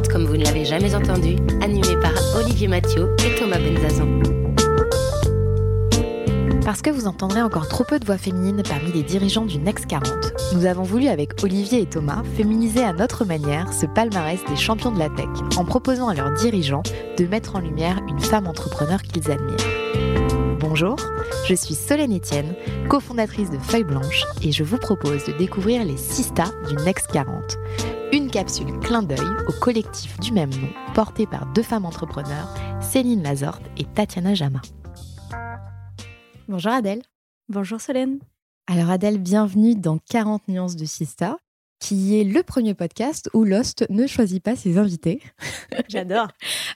Next 40 comme vous ne l'avez jamais entendu, animé par Olivier Mathieu et Thomas Benzazan. Parce que vous entendrez encore trop peu de voix féminines parmi les dirigeants du Next 40, nous avons voulu avec Olivier et Thomas féminiser à notre manière ce palmarès des champions de la tech en proposant à leurs dirigeants de mettre en lumière une femme entrepreneur qu'ils admirent. Bonjour, je suis Solène Etienne, cofondatrice de Feuille Blanche et je vous propose de découvrir les 6 stars du Next 40. Une capsule clin d'œil au collectif du même nom porté par deux femmes entrepreneurs, Céline Lazorte et Tatiana Jama. Bonjour Adèle. Bonjour Solène. Alors Adèle, bienvenue dans 40 nuances de Sista, qui est le premier podcast où Lost ne choisit pas ses invités. J'adore.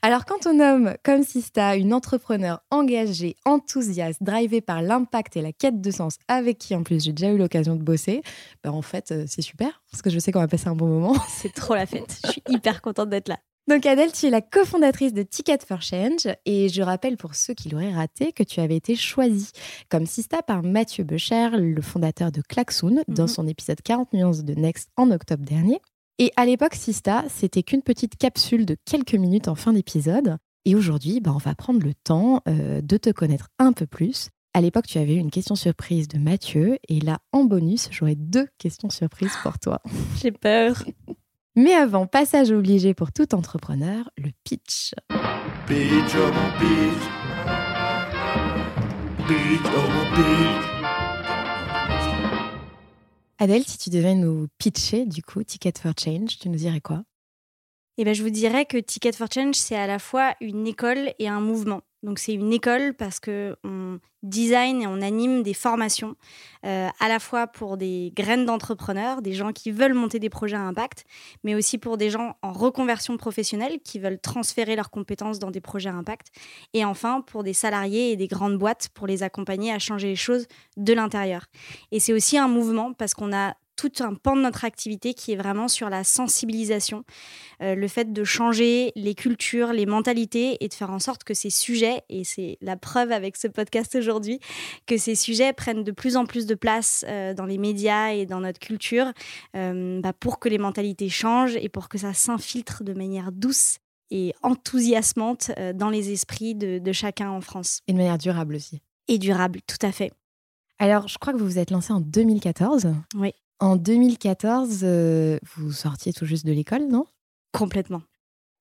Alors quand on nomme comme Sista une entrepreneur engagée, enthousiaste, drivée par l'impact et la quête de sens, avec qui en plus j'ai déjà eu l'occasion de bosser, ben en fait euh, c'est super, parce que je sais qu'on va passer un bon moment. C'est trop la fête. Je suis hyper contente d'être là. Donc Adèle, tu es la cofondatrice de Ticket for Change et je rappelle pour ceux qui l'auraient raté que tu avais été choisie comme sista par Mathieu Becher, le fondateur de Klaxoon, dans Mhm. son épisode 40 nuances de Next en octobre dernier. Et à l'époque, Sista, c'était qu'une petite capsule de quelques minutes en fin d'épisode. Et aujourd'hui, bah, on va prendre le temps euh, de te connaître un peu plus. À l'époque, tu avais eu une question surprise de Mathieu et là, en bonus, j'aurai deux questions surprises pour toi. J'ai peur. Mais avant, passage obligé pour tout entrepreneur, le pitch. Pitch, oh mon pitch. Pitch, oh mon pitch. Adèle, si tu devais nous pitcher, du coup, Ticket for Change, tu nous dirais quoi? Eh ben, je vous dirais que Ticket for Change, c'est à la fois une école et un mouvement. Donc, c'est une école parce que on design et on anime des formations, euh, à la fois pour des graines d'entrepreneurs, des gens qui veulent monter des projets à impact, mais aussi pour des gens en reconversion professionnelle qui veulent transférer leurs compétences dans des projets à impact. Et enfin, pour des salariés et des grandes boîtes pour les accompagner à changer les choses de l'intérieur. Et c'est aussi un mouvement parce qu'on a tout un pan de notre activité qui est vraiment sur la sensibilisation, euh, le fait de changer les cultures, les mentalités et de faire en sorte que ces sujets, et c'est la preuve avec ce podcast aujourd'hui, que ces sujets prennent de plus en plus de place euh, dans les médias et dans notre culture euh, bah, pour que les mentalités changent et pour que ça s'infiltre de manière douce et enthousiasmante dans les esprits de, de chacun en France. Et de manière durable aussi. Et durable, tout à fait. Alors, je crois que vous vous êtes lancé en 2014. Oui. En 2014, euh, vous sortiez tout juste de l'école, non? Complètement.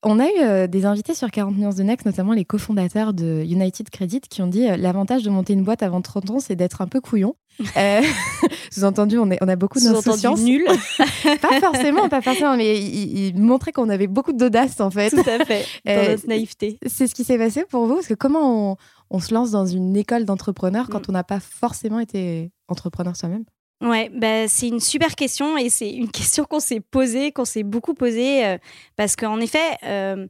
On a eu euh, des invités sur 40 nuances de Next, notamment les cofondateurs de United Credit, qui ont dit euh, l'avantage de monter une boîte avant 30 ans, c'est d'être un peu couillon. Euh, Sous-entendu, on, a beaucoup d'insouciance. Nul. Pas forcément, pas forcément, mais ils il montraient qu'on avait beaucoup d'audace, en fait. Tout à fait. Dans notre naïveté. C'est ce qui s'est passé pour vous? Parce que comment on, on se lance dans une école d'entrepreneur quand Mm. on n'a pas forcément été entrepreneur soi-même? Ouais, bah, c'est une super question et c'est une question qu'on s'est posée, qu'on s'est beaucoup posée, euh, parce qu'en effet, euh,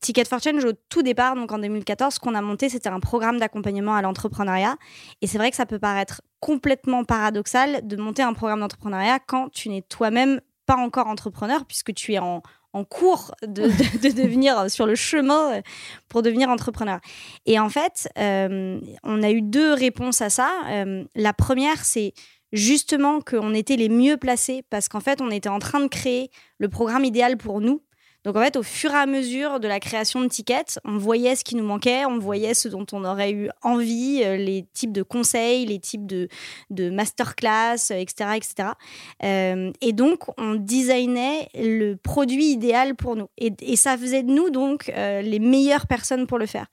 Ticket for Change, au tout départ, donc en 2014, ce qu'on a monté, c'était un programme d'accompagnement à l'entrepreneuriat. Et c'est vrai que ça peut paraître complètement paradoxal de monter un programme d'entrepreneuriat quand tu n'es toi-même pas encore entrepreneur, puisque tu es en, en cours de, de- de devenir sur le chemin euh, pour devenir entrepreneur. Et en fait, euh, on a eu deux réponses à ça. Euh, la première, c'est justement qu'on était les mieux placés parce qu'en fait, on était en train de créer le programme idéal pour nous. Donc en fait, au fur et à mesure de la création de tickets, on voyait ce qui nous manquait, on voyait ce dont on aurait eu envie, euh, les types de conseils, les types de, de masterclass, euh, etc. etc. Euh, et donc, on designait le produit idéal pour nous. Et, ça faisait de nous donc les meilleures personnes pour le faire.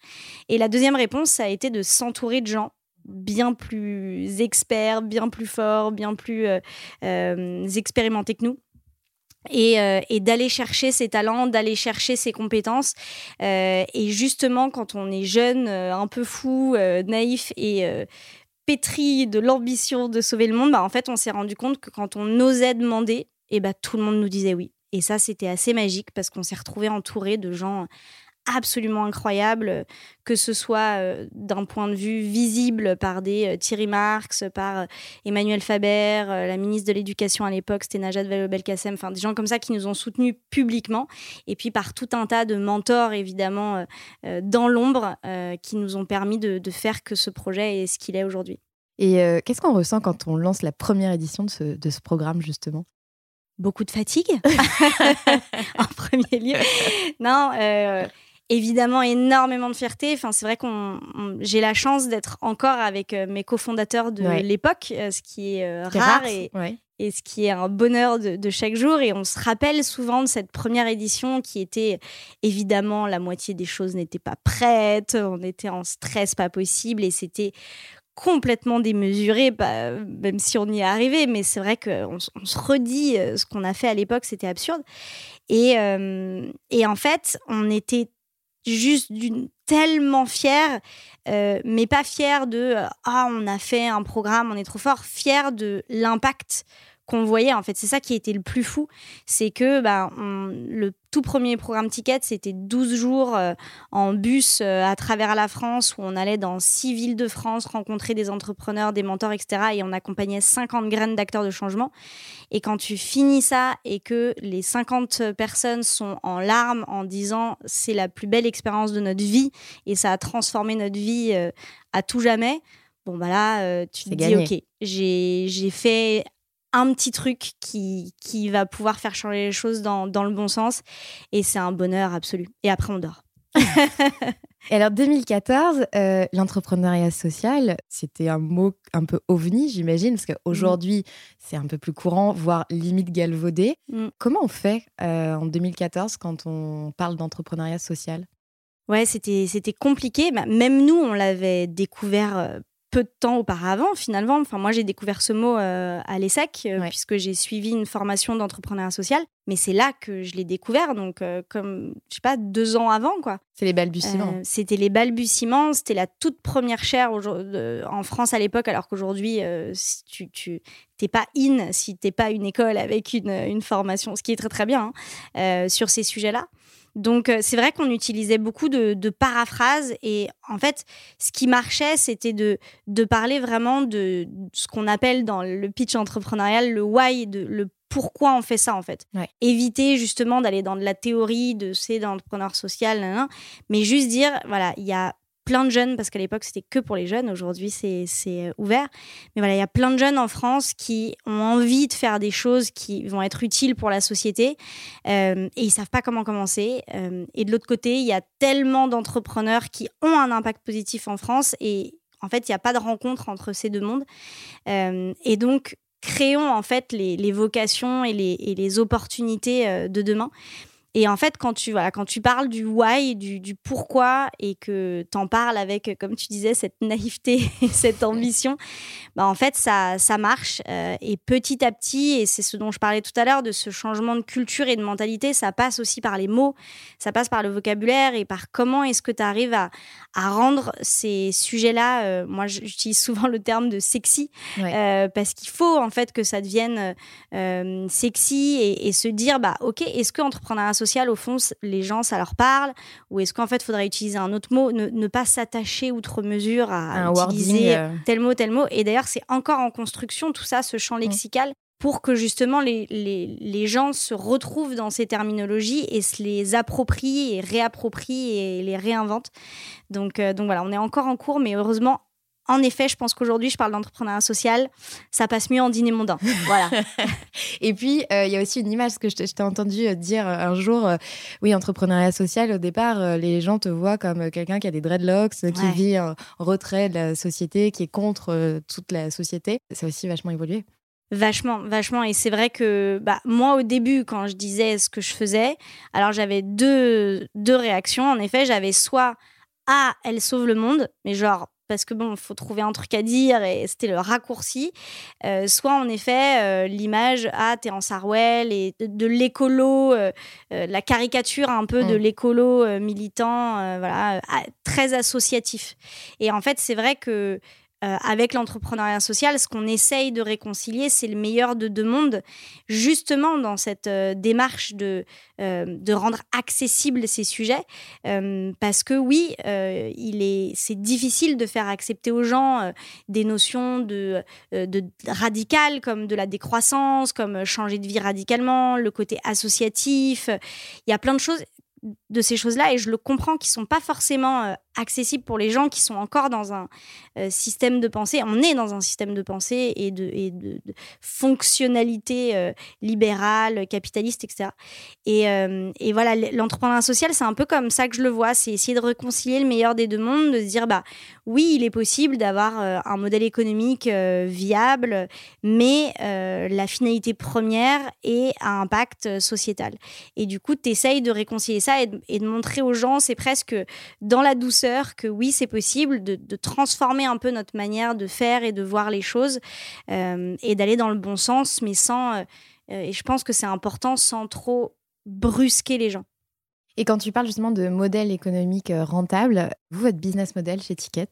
Et la deuxième réponse, ça a été de s'entourer de gens bien plus experts, bien plus forts, bien plus euh, euh, expérimentés que nous. Et, euh, d'aller chercher ses talents, d'aller chercher ses compétences. Et justement, quand on est jeune, un peu fou, naïf et pétri de l'ambition de sauver le monde, bah, en fait, on s'est rendu compte que quand on osait demander, et bah, tout le monde nous disait oui. Et ça, c'était assez magique parce qu'on s'est retrouvé entouré de gens absolument incroyables, que ce soit euh, d'un point de vue visible par des euh, Thierry Marx, par euh, Emmanuel Faber, la ministre de l'Éducation à l'époque, c'était Najat Vallaud-Belkacem, enfin des gens comme ça qui nous ont soutenus publiquement, et puis par tout un tas de mentors évidemment dans l'ombre qui nous ont permis de, de, faire que ce projet est ce qu'il est aujourd'hui. Et qu'est-ce qu'on ressent quand on lance la première édition de ce, de ce programme justement? Beaucoup de fatigue en premier lieu. Non, euh, évidemment énormément de fierté. Enfin, c'est vrai qu'on j'ai la chance d'être encore avec euh, mes cofondateurs de l'époque, euh, ce qui est rare, et, et, ce qui est un bonheur de, de, chaque jour. Et on se rappelle souvent de cette première édition qui était évidemment la moitié des choses n'étaient pas prêtes, on était en stress pas possible et c'était complètement démesuré, bah, même si on y est arrivé, mais c'est vrai qu'on on se redit euh, ce qu'on a fait à l'époque, c'était absurde. Et, euh, et en fait, on était juste d'une tellement fiers, euh, mais pas fiers de ah on a fait un programme, on est trop fort, fiers de l'impact qu'on voyait. En fait, c'est ça qui était le plus fou. C'est que bah, le tout premier programme Ticket, c'était 12 jours euh, en bus euh, à travers la France où on allait dans six villes de France rencontrer des entrepreneurs, des mentors, etc. Et on accompagnait 50 graines d'acteurs de changement. Et quand tu finis ça et que les 50 personnes sont en larmes en disant c'est la plus belle expérience de notre vie et ça a transformé notre vie euh, à tout jamais. Bon, bah là, tu te dis, OK, j'ai fait un petit truc qui, qui va pouvoir faire changer les choses dans, dans le bon sens. Et c'est un bonheur absolu. Et après, on dort. Et alors 2014, euh, l'entrepreneuriat social, c'était un mot un peu ovni, j'imagine, parce qu'aujourd'hui, c'est un peu plus courant, voire limite galvaudé. Mm. Comment on fait euh, en 2014 quand on parle d'entrepreneuriat social? Ouais, c'était compliqué. Bah, même nous, on l'avait découvert euh, peu de temps auparavant, finalement. Enfin, moi, j'ai découvert ce mot euh, à l'ESSEC, euh, puisque j'ai suivi une formation d'entrepreneuriat social. Mais c'est là que je l'ai découvert, donc euh, comme, je sais pas, deux ans avant, quoi. C'est les balbutiements. c'était les balbutiements, c'était la toute première chaire en France à l'époque, alors qu'aujourd'hui, si tu, tu t'es pas in si t'es pas une école avec une, une, formation, ce qui est très très bien, hein, sur ces sujets-là. Donc, euh, c'est vrai qu'on utilisait beaucoup de, paraphrases. Et en fait, ce qui marchait, c'était de, de parler vraiment de, ce qu'on appelle dans le pitch entrepreneurial le why, de, le pourquoi on fait ça, en fait. Éviter justement d'aller dans de la théorie de c'est d'entrepreneur social, mais juste dire voilà, il y a plein de jeunes, parce qu'à l'époque c'était que pour les jeunes, aujourd'hui c'est euh, ouvert. Mais voilà, il y a plein de jeunes en France qui ont envie de faire des choses qui vont être utiles pour la société euh, et ils savent pas comment commencer. Euh, et de l'autre côté, il y a tellement d'entrepreneurs qui ont un impact positif en France et en fait, il n'y a pas de rencontre entre ces deux mondes. et donc, créons en fait les, vocations et les opportunités de demain. Et en fait, quand tu, voilà, quand tu parles du why, du, du pourquoi, et que tu en parles avec, comme tu disais, cette naïveté et cette ambition, bah en fait, ça, ça marche. Euh, et petit à petit, et c'est ce dont je parlais tout à l'heure, de ce changement de culture et de mentalité, ça passe aussi par les mots, ça passe par le vocabulaire et par comment est-ce que tu arrives à, à rendre ces sujets-là, euh, moi j'utilise souvent le terme de sexy, euh, parce qu'il faut en fait que ça devienne sexy et, et, se dire, bah ok, est-ce que entrepreneuriat social, au fond, les gens, ça leur parle? Ou est-ce qu'en fait, il faudrait utiliser un autre mot, ne, pas s'attacher outre mesure à, utiliser euh. tel mot, tel mot? Et d'ailleurs, c'est encore en construction, tout ça, ce champ mm. lexical. Pour que justement les, les, gens se retrouvent dans ces terminologies et se les approprient et réapproprient et les réinventent. Donc, euh, donc voilà, on est encore en cours, mais heureusement, en effet, je pense qu'aujourd'hui, je parle d'entrepreneuriat social, ça passe mieux en dîner mondain. Voilà. et puis, euh, il y a aussi une image que je t'ai entendu euh, dire un jour. oui, entrepreneuriat social, au départ, les gens te voient comme quelqu'un qui a des dreadlocks, qui vit en retrait de la société, qui est contre toute la société. Ça a aussi vachement évolué. Vachement, vachement. Et c'est vrai que bah, moi, au début, quand je disais ce que je faisais, alors j'avais deux, deux réactions. En effet, j'avais soit Ah, elle sauve le monde, mais genre parce que bon, il faut trouver un truc à dire et c'était le raccourci. Euh, soit en effet, euh, l'image, ah, t'es en Sarwell et de, l'écolo, euh, la caricature un peu de mm. l'écolo militant, voilà, très associatif. Et en fait, c'est vrai que euh, avec l'entrepreneuriat social, ce qu'on essaye de réconcilier, c'est le meilleur de deux mondes, justement dans cette euh, démarche de, euh, de rendre accessibles ces sujets. parce que oui, il est, c'est difficile de faire accepter aux gens des notions de, de radicales comme de la décroissance, comme changer de vie radicalement, le côté associatif. Il y a plein de choses de ces choses-là et je le comprends qui sont pas forcément euh, accessibles pour les gens qui sont encore dans un euh, système de pensée. On est dans un système de pensée et de, fonctionnalité euh, libérale, capitaliste, etc. Et, et voilà, l'entrepreneuriat social, c'est un peu comme ça que je le vois. C'est essayer de réconcilier le meilleur des deux mondes, de se dire, bah oui, il est possible d'avoir un modèle économique viable, mais la finalité première est un impact sociétal. Et du coup, tu essayes de réconcilier ça et de montrer aux gens, c'est presque dans la douceur que oui, c'est possible de, transformer un peu notre manière de faire et de voir les choses euh, et d'aller dans le bon sens, mais sans, euh, euh, et je pense que c'est important, sans trop brusquer les gens. Et quand tu parles justement de modèle économique rentable, vous, votre business model chez Ticket?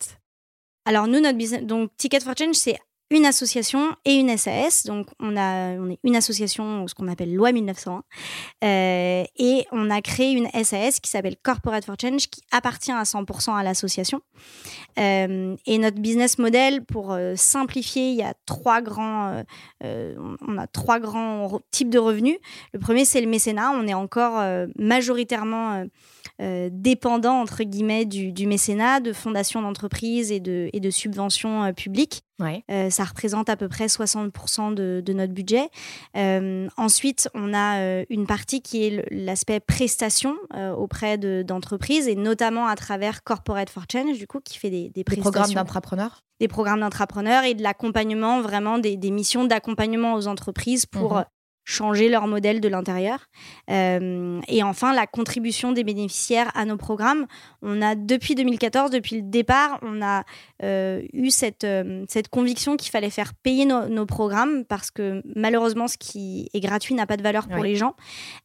Alors nous, notre business, donc Ticket for Change, c'est une association et une SAS. Donc, on, a, on est une association, ce qu'on appelle Loi 1901. Euh, et on a créé une SAS qui s'appelle Corporate for Change, qui appartient à 100% à l'association. Euh, et notre business model, pour euh, simplifier, il y a trois grands, on a trois grands types de revenus. Le premier, c'est le mécénat. On est encore majoritairement dépendant, entre guillemets, du, du mécénat, de fondations d'entreprises et de, et de subventions publiques. Euh, ça représente à peu près 60% de, notre budget. Euh, ensuite, on a euh, une partie qui est l'aspect prestation auprès d'entreprises et notamment à travers Corporate for Change, du coup, qui fait des, des prestations. Des programmes d'entrepreneurs? Des programmes d'entrepreneurs et de l'accompagnement, vraiment des, missions d'accompagnement aux entreprises pour mhm changer leur modèle de l'intérieur. Euh, et enfin, la contribution des bénéficiaires à nos programmes. On a, depuis 2014, depuis le départ, on a euh, eu cette, euh, cette conviction qu'il fallait faire payer nos programmes parce que malheureusement, ce qui est gratuit n'a pas de valeur pour les gens.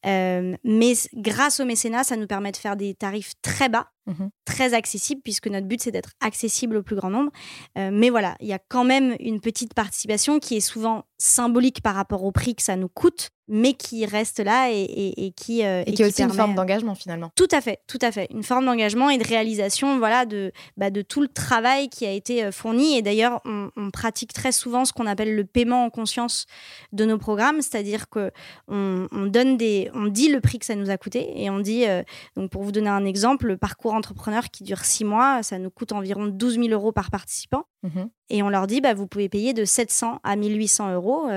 mais grâce au mécénat, ça nous permet de faire des tarifs très bas Mhm. très accessible, puisque notre but, c'est d'être accessible au plus grand nombre. Euh, mais voilà, il y a quand même une petite participation qui est souvent symbolique par rapport au prix que ça nous coûte, mais qui reste là et, qui euh, et, qui est aussi une forme d'engagement finalement. Tout à fait, tout à fait, une forme d'engagement et de réalisation, voilà, de bah, de tout le travail qui a été euh, fourni. Et d'ailleurs, on, pratique très souvent ce qu'on appelle le paiement en conscience de nos programmes, c'est-à-dire que on, donne des, on dit le prix que ça nous a coûté et on dit euh, donc pour vous donner un exemple, le parcours entrepreneur qui dure six mois, ça nous coûte environ 12 000 euros par participant. Mhm. Et on leur dit, bah, vous pouvez payer de 700 à 1800 euros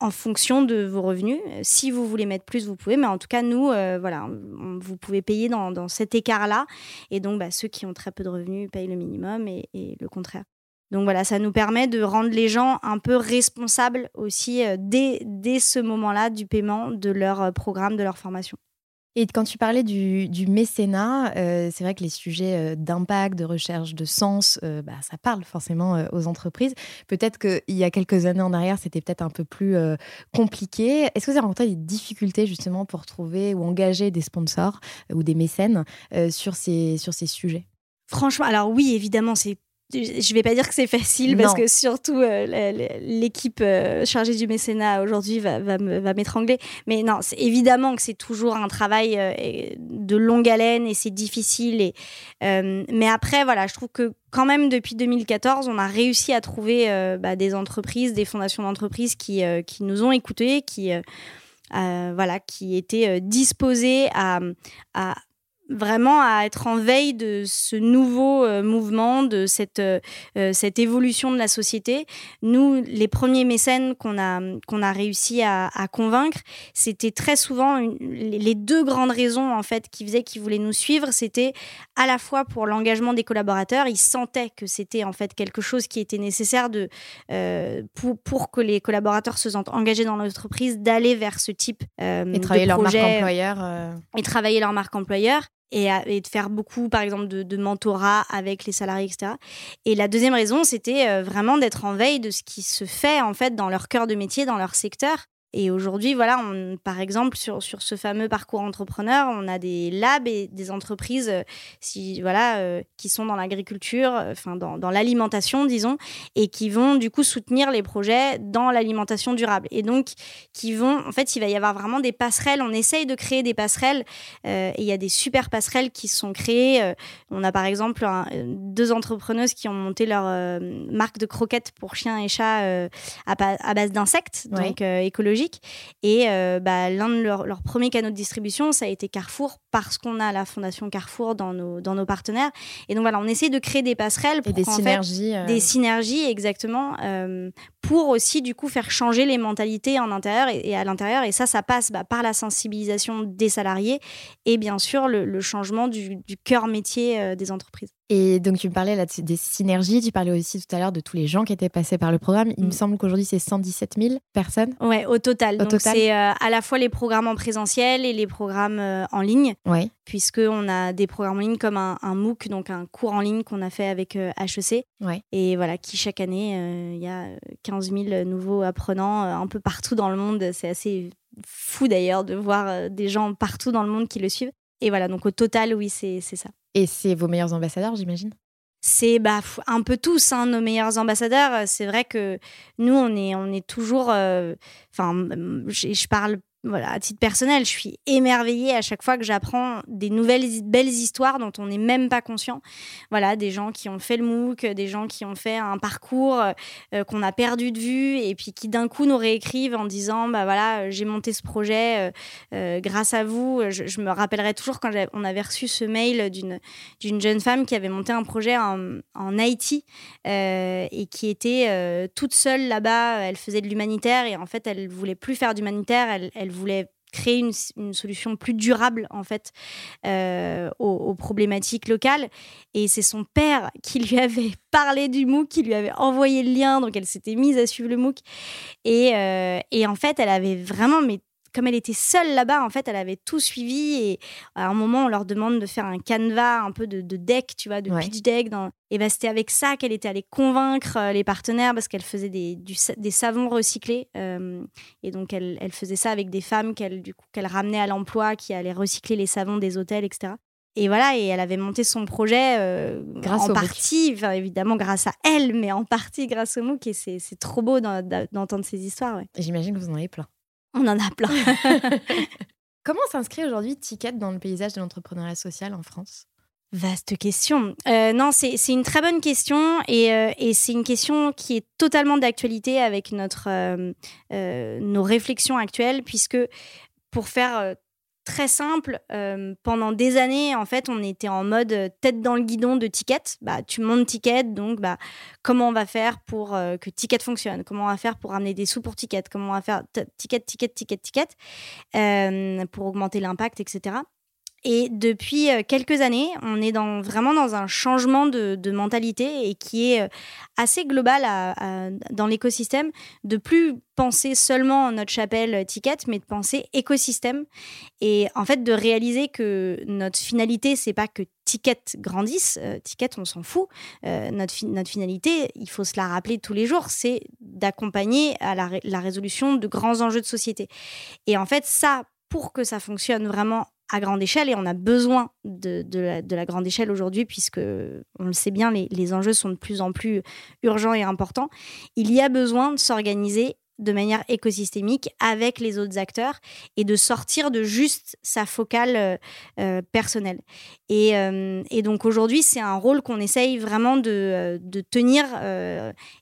en fonction de vos revenus. Si vous voulez mettre plus, vous pouvez, mais en tout cas, nous, euh, voilà, vous pouvez payer dans, cet écart-là. Et donc, bah, ceux qui ont très peu de revenus payent le minimum et, le contraire. Donc voilà, ça nous permet de rendre les gens un peu responsables aussi euh, dès, dès ce moment-là du paiement de leur euh, programme, de leur formation. Et quand tu parlais du, mécénat, euh, c'est vrai que les sujets euh, d'impact, de recherche de sens, euh, bah, ça parle forcément aux entreprises. Peut-être qu'il y a quelques années en arrière, c'était peut-être un peu plus compliqué. Est-ce que vous avez rencontré des difficultés justement pour trouver ou engager des sponsors ou des mécènes sur, ces, sur ces sujets? Franchement, alors oui, évidemment, c'est je vais pas dire que c'est facile parce que surtout euh, l'équipe euh, chargée du mécénat aujourd'hui va, va m'étrangler. Mais non, c'est évidemment que c'est toujours un travail euh, de longue haleine et c'est difficile. Et, mais après, voilà, je trouve que quand même depuis 2014, on a réussi à trouver bah, des entreprises, des fondations d'entreprises qui, qui nous ont écoutés, qui voilà, qui étaient disposées à, à vraiment à être en veille de ce nouveau euh, mouvement, de cette, euh, euh, cette évolution de la société. Nous, les premiers mécènes qu'on a, qu'on a réussi à, convaincre, c'était très souvent les deux grandes raisons en fait qui faisaient qu'ils voulaient nous suivre. C'était à la fois pour l'engagement des collaborateurs, ils sentaient que c'était en fait quelque chose qui était nécessaire de, pour, pour que les collaborateurs se sentent engagés dans l'entreprise, d'aller vers ce type et travailler leur marque employeur et travailler leur marque employeur et, de faire beaucoup, par exemple, de, mentorat avec les salariés, etc. Et la deuxième raison, c'était euh, vraiment d'être en veille de ce qui se fait, en fait, dans leur cœur de métier, dans leur secteur. Et aujourd'hui, voilà, on, par exemple, sur, sur ce fameux parcours entrepreneur, on a des labs et des entreprises euh, si, voilà, euh, qui sont dans l'agriculture, enfin dans, dans l'alimentation, disons, et qui vont du coup soutenir les projets dans l'alimentation durable. Et donc, qui vont, en fait, il va y avoir vraiment des passerelles. On essaye de créer des passerelles et il y a des super passerelles qui sont créées. on a par exemple deux entrepreneuses qui ont monté leur marque de croquettes pour chiens et chats à, base d'insectes, donc et euh, bah, l'un de leurs premiers canaux de distribution, ça a été Carrefour, parce qu'on a la Fondation Carrefour dans nos, dans nos partenaires. Et donc voilà, on essaie de créer des passerelles. Pour et des synergies. Euh. Des synergies, exactement, euh, pour aussi du coup faire changer les mentalités en intérieur et, à l'intérieur. Et ça, ça passe bah, par la sensibilisation des salariés et bien sûr le, changement du, du cœur métier des entreprises. Et donc, tu me parlais là des synergies, tu parlais aussi tout à l'heure de tous les gens qui étaient passés par le programme. Il me mm. semble qu'aujourd'hui, c'est 117 000 personnes. Ouais, au total. donc, c'est euh, à la fois les programmes en présentiel et les programmes euh, en ligne. Ouais. Puisqu'on a des programmes en ligne comme un, MOOC, donc un cours en ligne qu'on a fait avec HEC. Euh, ouais. Et voilà, qui chaque année, il y a 15 000 nouveaux apprenants un peu partout dans le monde. C'est assez fou d'ailleurs de voir des gens partout dans le monde qui le suivent. Et voilà, donc au total, oui, c'est ça. Et c'est vos meilleurs ambassadeurs, j'imagine? C'est bah, un peu tous hein, nos meilleurs ambassadeurs. C'est vrai que nous, on est, on est toujours. Euh, enfin, je parle voilà, à titre personnel, je suis émerveillée à chaque fois que j'apprends des nouvelles belles histoires dont on n'est même pas conscient. Voilà, des gens qui ont fait le MOOC, des gens qui ont fait un parcours euh, qu'on a perdu de vue et puis qui d'un coup nous réécrivent en disant bah voilà, j'ai monté ce projet euh, euh, grâce à vous. Je, me rappellerai toujours quand on avait reçu ce mail d'une jeune femme qui avait monté un projet en, en Haïti et qui était toute seule là-bas. Elle faisait de l'humanitaire et en fait elle voulait plus faire d'humanitaire. Voulait créer une, solution plus durable en fait euh, aux, problématiques locales. Et c'est son père qui lui avait parlé du MOOC qui lui avait envoyé le lien. Donc elle s'était mise à suivre le MOOC. Et, euh, et en fait elle avait vraiment mais comme elle était seule là-bas, en fait, elle avait tout suivi. Et à un moment, on leur demande de faire un canevas, un peu de, deck, tu vois, de pitch deck. Dans... Et bah, c'était avec ça qu'elle était allée convaincre euh, les partenaires parce qu'elle faisait des, des savons recyclés. Euh, et donc, elle, elle, faisait ça avec des femmes qu'elle qu'elle ramenait à l'emploi, qui allaient recycler les savons des hôtels, etc. Et voilà, et elle avait monté son projet euh, grâce en partie, enfin, évidemment grâce à elle, mais en partie grâce au MOOC. Et c'est trop beau d'entendre ces histoires. J'imagine que vous en avez plein. On en a plein. Comment s'inscrit aujourd'hui Ticket dans le paysage de l'entrepreneuriat social en France? Vaste question. Euh, non, c'est une très bonne question et, euh, et c'est une question qui est totalement d'actualité avec notre, euh, nos réflexions actuelles puisque pour faire très simple. Euh, pendant des années, en fait, on était en mode euh, tête dans le guidon de Ticket. Bah, tu montes Ticket, donc bah, comment on va faire pour euh, que Ticket fonctionne? Comment on va faire pour ramener des sous pour Ticket? Comment on va faire Ticket, Ticket, Ticket, Ticket pour augmenter l'impact, etc. Et depuis euh, quelques années, on est vraiment dans un changement de, mentalité et qui est euh, assez global dans l'écosystème, de plus penser seulement notre chapelle euh, ticket, mais de penser écosystème et en fait de réaliser que notre finalité, c'est pas que Ticket grandisse, Ticket, on s'en fout. notre, finalité, il faut se la rappeler tous les jours, c'est d'accompagner à la résolution de grands enjeux de société. Et en fait, ça, pour que ça fonctionne vraiment à grande échelle et on a besoin de, la, grande échelle aujourd'hui puisque on le sait bien, les, enjeux sont de plus en plus urgents et importants. Il y a besoin de s'organiser de manière écosystémique avec les autres acteurs et de sortir de juste sa focale euh, euh, personnelle. Euh, et, donc aujourd'hui, c'est un rôle qu'on essaye vraiment de, tenir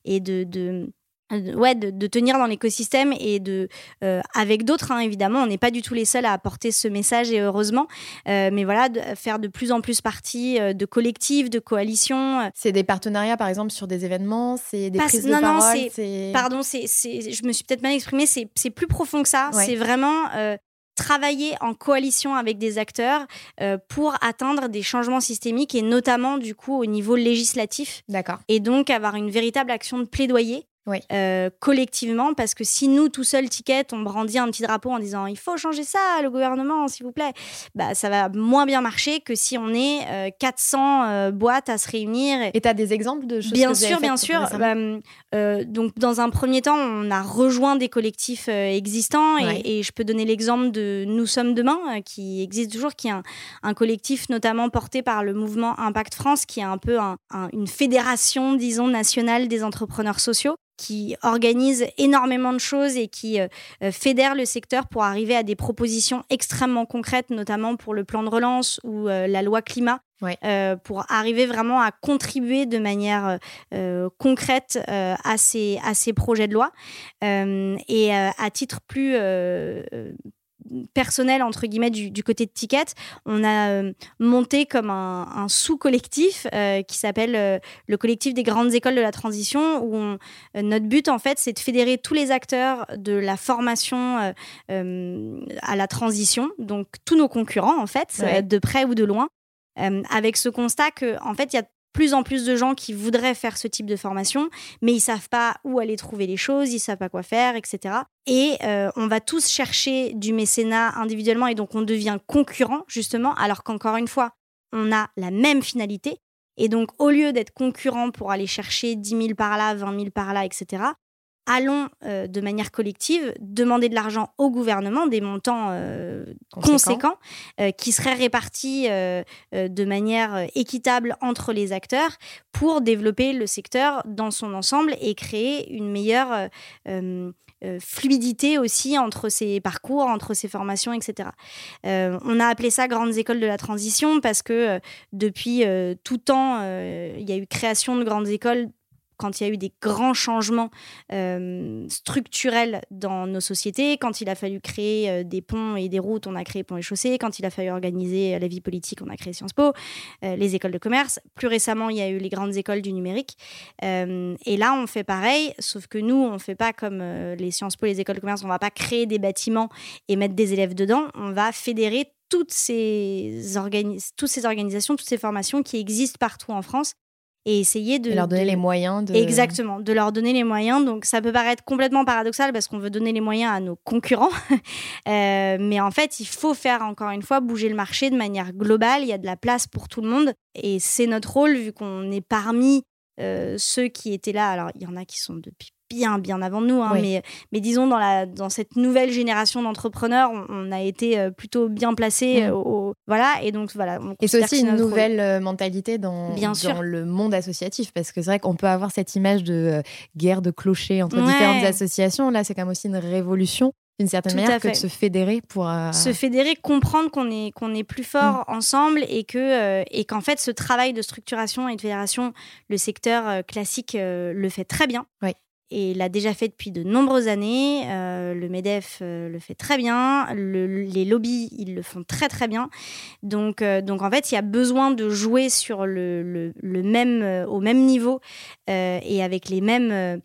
et de ouais, de, tenir dans l'écosystème et de, euh, avec d'autres, hein, évidemment, on n'est pas du tout les seuls à apporter ce message et heureusement, euh, mais voilà, de faire de plus en plus partie euh, de collectifs, de coalitions. C'est des partenariats, par exemple, sur des événements, c'est des prises de non, parole. Non, pardon, c'est, je me suis peut-être mal exprimée, c'est, plus profond que ça. C'est vraiment travailler en coalition avec des acteurs pour atteindre des changements systémiques et notamment du coup au niveau législatif. D'accord. Et donc avoir une véritable action de plaidoyer euh, collectivement, parce que si nous, tout seuls, ticket, on brandit un petit drapeau en disant il faut changer ça, le gouvernement, s'il vous plaît, bah, ça va moins bien marcher que si on est 400 euh, boîtes à se réunir. Et tu as des exemples de choses Bien que sûr, bien sûr. Bah, donc, dans un premier temps, on a rejoint des collectifs existants et, je peux donner l'exemple de Nous sommes demain, qui existe toujours, qui est un, collectif notamment porté par le mouvement Impact France, qui est un peu une fédération, disons, nationale des entrepreneurs sociaux qui organise énormément de choses et qui euh, euh, fédère le secteur pour arriver à des propositions extrêmement concrètes, notamment pour le plan de relance ou euh, la loi climat. pour arriver vraiment à contribuer de manière concrète à, ces, à ces projets de loi. et à titre plus personnel entre guillemets du, côté de Ticket, on a euh, monté comme un, sous-collectif euh, qui s'appelle euh, le collectif des grandes écoles de la transition où notre but en fait c'est de fédérer tous les acteurs de la formation à la transition, donc tous nos concurrents en fait, de près ou de loin. avec ce constat que en fait il y a plus en plus de gens qui voudraient faire ce type de formation, mais ils savent pas où aller trouver les choses, ils savent pas quoi faire, etc. Et euh, on va tous chercher du mécénat individuellement et donc on devient concurrent justement, alors qu'encore une fois, on a la même finalité. Et donc au lieu d'être concurrent pour aller chercher 10 000 par là, 20 000 par là, etc., allons euh, de manière collective demander de l'argent au gouvernement, des montants euh, conséquents, euh, qui seraient répartis de manière équitable entre les acteurs pour développer le secteur dans son ensemble et créer une meilleure fluidité aussi entre ces parcours, entre ces formations, etc. on a appelé ça grandes écoles de la transition parce que depuis tout temps, il y a eu création de grandes écoles quand il y a eu des grands changements euh, structurels dans nos sociétés, quand il a fallu créer euh, des ponts et des routes, on a créé Ponts et Chaussées, quand il a fallu organiser la vie politique, on a créé Sciences Po, euh, les écoles de commerce. Plus récemment, il y a eu les grandes écoles du numérique. et là, on fait pareil, sauf que nous, on ne fait pas comme les Sciences Po, les écoles de commerce, on ne va pas créer des bâtiments et mettre des élèves dedans, on va fédérer toutes ces organisations, toutes ces formations qui existent partout en France et essayer de leur donner les moyens de exactement de leur donner les moyens. Donc ça peut paraître complètement paradoxal parce qu'on veut donner les moyens à nos concurrents. Euh, mais en fait il faut faire encore une fois bouger le marché de manière globale. Il y a de la place pour tout le monde. Et c'est notre rôle vu qu'on est parmi euh, ceux qui étaient là. Alors il y en a qui sont depuis bien, bien avant nous. Hein, mais, mais disons, dans, la, dans cette nouvelle génération d'entrepreneurs, on, a été euh, plutôt bien placés. Mm. Au, voilà, et donc voilà. Et c'est aussi une nouvelle euh, mentalité dans, bien dans le monde associatif, parce que c'est vrai qu'on peut avoir cette image de euh, guerre de clochers entre différentes associations. Là, c'est quand même aussi une révolution d'une certaine manière que de se fédérer pour se fédérer comprendre qu'on est qu'on est plus fort mm. ensemble et que et qu'en fait ce travail de structuration et de fédération le secteur classique le fait très bien oui et l'a déjà fait depuis de nombreuses années. Euh, le MEDEF euh, le fait très bien. les lobbies, ils le font très très bien. Donc, euh, donc en fait, il y a besoin de jouer sur le, le, même, au même niveau et avec les mêmes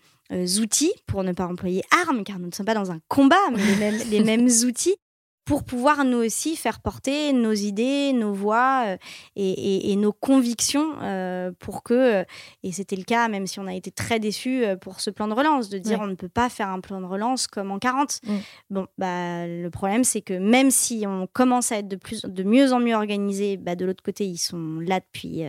outils, pour ne pas employer armes, car nous ne sommes pas dans un combat, mais les mêmes, les mêmes outils pour pouvoir nous aussi faire porter nos idées, nos voix euh, et, nos convictions euh, pour que, euh, et c'était le cas même si on a été très déçus pour ce plan de relance, de dire on ne peut pas faire un plan de relance comme en 40. Mm. Bon, bah, le problème c'est que même si on commence à être de, plus, de mieux en mieux organisé, bah, de l'autre côté ils sont là depuis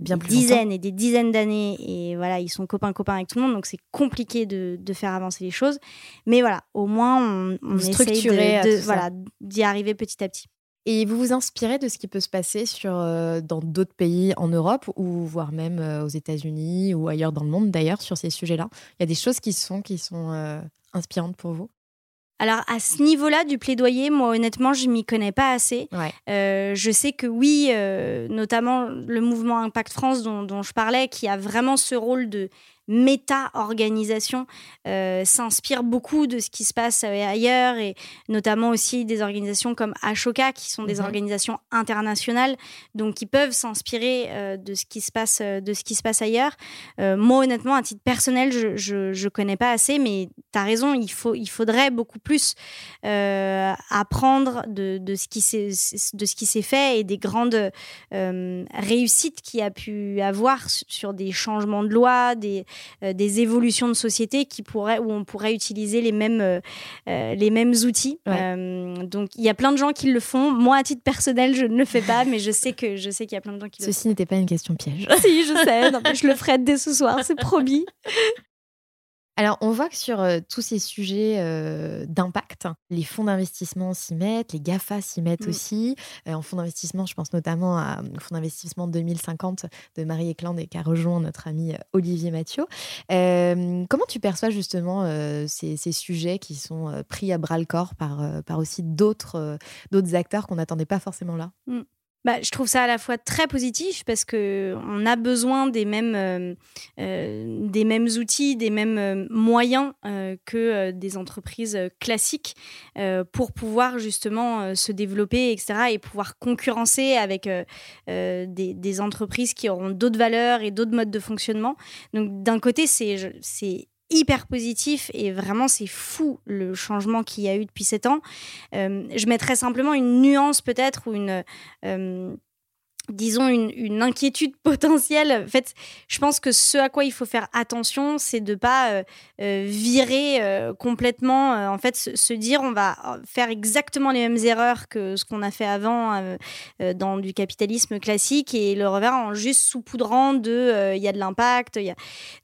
bien des dizaines et des dizaines d'années et voilà, ils sont copains-copains avec tout le monde, donc c'est compliqué de, de, faire avancer les choses. Mais voilà, au moins on, on structurer de, voilà, d'y arriver petit à petit. Et vous vous inspirez de ce qui peut se passer sur, euh, dans d'autres pays en Europe ou voire même euh, aux États-Unis ou ailleurs dans le monde d'ailleurs sur ces sujets-là? Il y a des choses qui sont, qui sont euh, inspirantes pour vous? Alors à ce niveau-là du plaidoyer, moi honnêtement, je m'y connais pas assez. je sais que oui, notamment le mouvement Impact France dont, dont, je parlais, qui a vraiment ce rôle de méta-organisation euh, s'inspire beaucoup de ce qui se passe euh, ailleurs et notamment aussi des organisations comme Ashoka qui sont des mhm. organisations internationales donc qui peuvent s'inspirer euh, de ce qui se passe de ce qui se passe ailleurs. moi honnêtement à titre personnel je, je, connais pas assez mais tu as raison il faut il faudrait beaucoup plus apprendre de, de, ce qui s'est de ce qui s'est fait et des grandes réussites qu'il a pu avoir sur des changements de loi des des évolutions de société qui pourraient, où on pourrait utiliser les mêmes, les mêmes outils. donc il y a plein de gens qui le font. Moi, à titre personnel, je ne le fais pas, mais je sais que je sais qu'il y a plein de gens qui Ceci le font. Ceci n'était pas une question piège. si, je sais. Non, je le ferai dès ce soir, c'est promis. Alors, on voit que sur euh, tous ces sujets euh, d'impact, les fonds d'investissement s'y mettent, les GAFA s'y mettent Mm. aussi. Euh, en fonds d'investissement, je pense notamment à- au fonds d'investissement 2050 de Marie Eklund et qu'a rejoint notre ami Olivier Mathieu. Comment tu perçois justement ces, ces sujets qui sont pris à bras le corps par, par aussi d'autres d'autres acteurs qu'on n'attendait pas forcément là? Bah, je trouve ça à la fois très positif parce que on a besoin des mêmes, euh, euh, des mêmes outils, des mêmes euh, moyens que des entreprises classiques pour pouvoir justement se développer, etc. et pouvoir concurrencer avec des, entreprises qui auront d'autres valeurs et d'autres modes de fonctionnement. Donc d'un côté, c'est hyper positif et vraiment c'est fou le changement qu'il y a eu depuis sept ans. Euh, je mettrais simplement une nuance peut-être ou une euh, disons une, inquiétude potentielle. En fait, je pense que ce à quoi il faut faire attention, c'est de pas euh, euh, virer euh, complètement. en fait, se, dire on va faire exactement les mêmes erreurs que ce qu'on a fait avant dans du capitalisme classique et le refaire en juste saupoudrant de il y a de l'impact.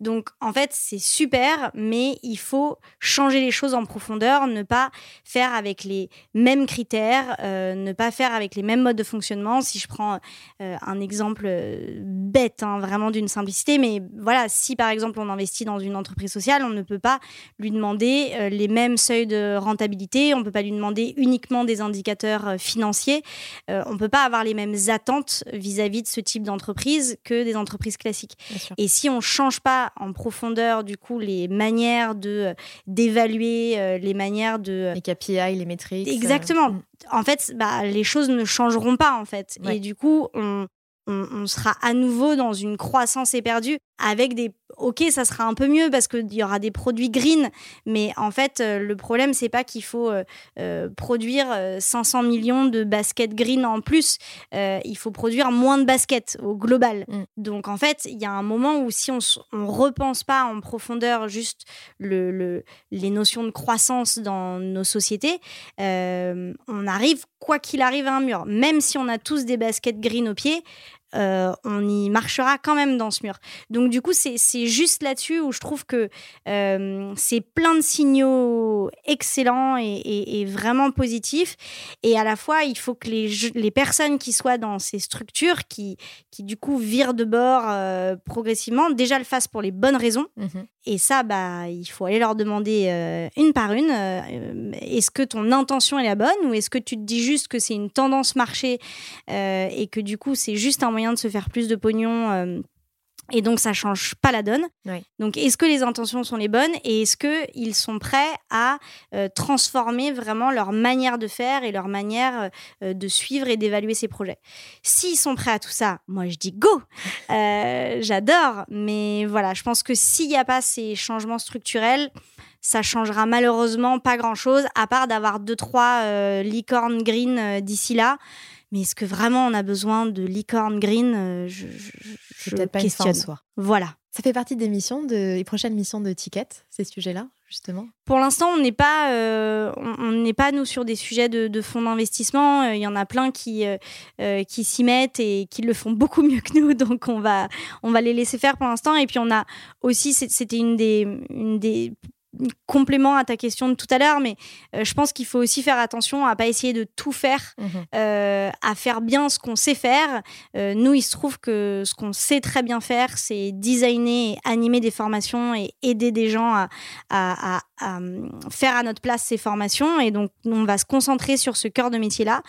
Donc en fait, c'est super, mais il faut changer les choses en profondeur, ne pas faire avec les mêmes critères, ne pas faire avec les mêmes modes de fonctionnement. Si je prends euh, un exemple euh, bête, hein, vraiment d'une simplicité, mais voilà, si par exemple on investit dans une entreprise sociale, on ne peut pas lui demander euh, les mêmes seuils de rentabilité, on ne peut pas lui demander uniquement des indicateurs euh, financiers, on ne peut pas avoir les mêmes attentes vis-à-vis de ce type d'entreprise que des entreprises classiques. Et si on change pas en profondeur du coup les manières de d'évaluer, les manières de Les KPI, les métriques. Exactement. En fait, bah, les choses ne changeront pas, en fait. Ouais. Et du coup, on, on, on sera à nouveau dans une croissance éperdue avec des. Ok, ça sera un peu mieux parce qu'il y aura des produits green, mais en fait, euh, le problème, c'est pas qu'il faut euh, euh, produire euh, 500 millions de baskets green en plus. Euh, il faut produire moins de baskets au global. Mm. Donc, en fait, il y a un moment où si on on repense pas en profondeur juste le, le- les notions de croissance dans nos sociétés, on arrive, quoi qu'il arrive, à un mur. Même si on a tous des baskets green au pied, euh, on y marchera quand même dans ce mur. Donc du coup, c'est juste là-dessus où je trouve que euh, c'est plein de signaux excellents et, et- et vraiment positifs. Et à la fois, il faut que les, personnes qui soient dans ces structures, qui, qui du coup virent de bord euh, progressivement, déjà le fassent pour les bonnes raisons. Mhm. Et ça, bah, il faut aller leur demander une par une. est-ce que ton intention est la bonne ou est-ce que tu te dis juste que c'est une tendance marché et que du coup c'est juste un moyen de se faire plus de pognon euh, et donc ça change pas la donne. Donc est-ce que les intentions sont les bonnes et est-ce que ils sont prêts à euh, transformer vraiment leur manière de faire et leur manière euh, de suivre et d'évaluer ces projets? S'ils sont prêts à tout ça, moi je dis go. Euh, J'adore, mais voilà, je pense que s'il n'y a pas ces changements structurels, ça changera malheureusement pas grand-chose, à part d'avoir deux trois licornes green d'ici là. Mais est-ce que vraiment on a besoin de licorne green Euh, Je, je, je peut-être pas une fin en questionne. soi. Voilà. Ça fait partie des missions, de, des prochaines missions de Ticket, ces sujets-là, justement? Pour l'instant, on n'est pas, euh, on n'est pas nous sur des sujets de, de fonds d'investissement. Euh, Il y en a plein qui euh, qui s'y mettent et qui le font beaucoup mieux que nous. Donc on va on va les laisser faire pour l'instant. Et puis on a aussi, c'était une des une des compléments à ta question de tout à l'heure, mais euh, je pense qu'il faut aussi faire attention à pas essayer de tout faire euh, à faire bien ce qu'on sait faire. Euh, nous, il se trouve que ce qu'on sait très bien faire, c'est designer et animer des formations et aider des gens à, à- à- à, hum, faire à notre place ces formations. Et donc, on va se concentrer sur ce cœur de métier-là.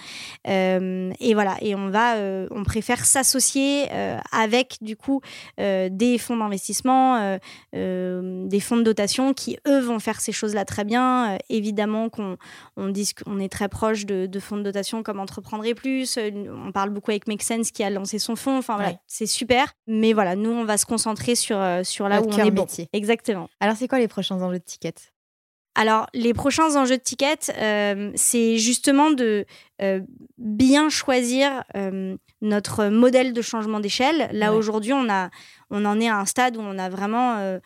Euh, et voilà, et on va, euh, on préfère s'associer euh, avec du coup euh, des fonds d'investissement, euh, euh, des fonds de dotation qui eux vont faire ces choses-là très bien. Euh, évidemment qu'on on dit qu'on est très proche de, de fonds de dotation comme Entreprendre et Plus. Euh, On parle beaucoup avec Make Sense qui a lancé son fonds. Enfin voilà, Ouais. c'est super. Mais voilà, nous, on va se concentrer sur, euh, sur là Notre où on est bon. métier. Exactement. Alors, c'est quoi les prochains enjeux de Ticket alors, les prochains enjeux de ticket, euh, c'est justement de euh, bien choisir euh, notre modèle de changement d'échelle. Là, Ouais. aujourd'hui, on, a, on en est à un stade où on a vraiment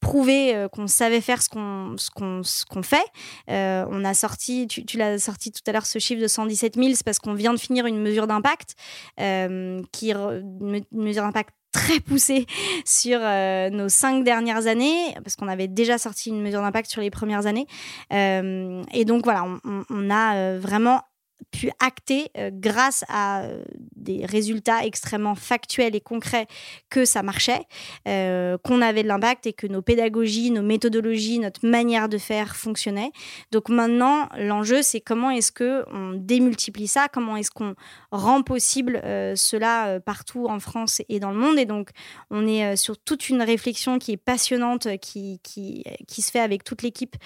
prouvé qu'on savait faire ce qu'on ce qu'on ce qu'on fait. On a sorti, tu, tu l'as sorti tout à l'heure, ce chiffre de 117 000, c'est parce qu'on vient de finir une mesure d'impact, qui une mesure d'impact très poussée sur euh, nos cinq dernières années, parce qu'on avait déjà sorti une mesure d'impact sur les premières années. Euh, et donc voilà, on a euh, vraiment pu acter euh, grâce à euh, des résultats extrêmement factuels et concrets que ça marchait, euh, qu'on avait de l'impact et que nos pédagogies, nos méthodologies, notre manière de faire fonctionnait. Donc maintenant, l'enjeu, c'est comment est-ce que on démultiplie ça, comment est-ce qu'on rend possible cela partout en France et dans le monde. Et donc, on est sur toute une réflexion qui est passionnante, qui, qui, qui se fait avec toute l'équipe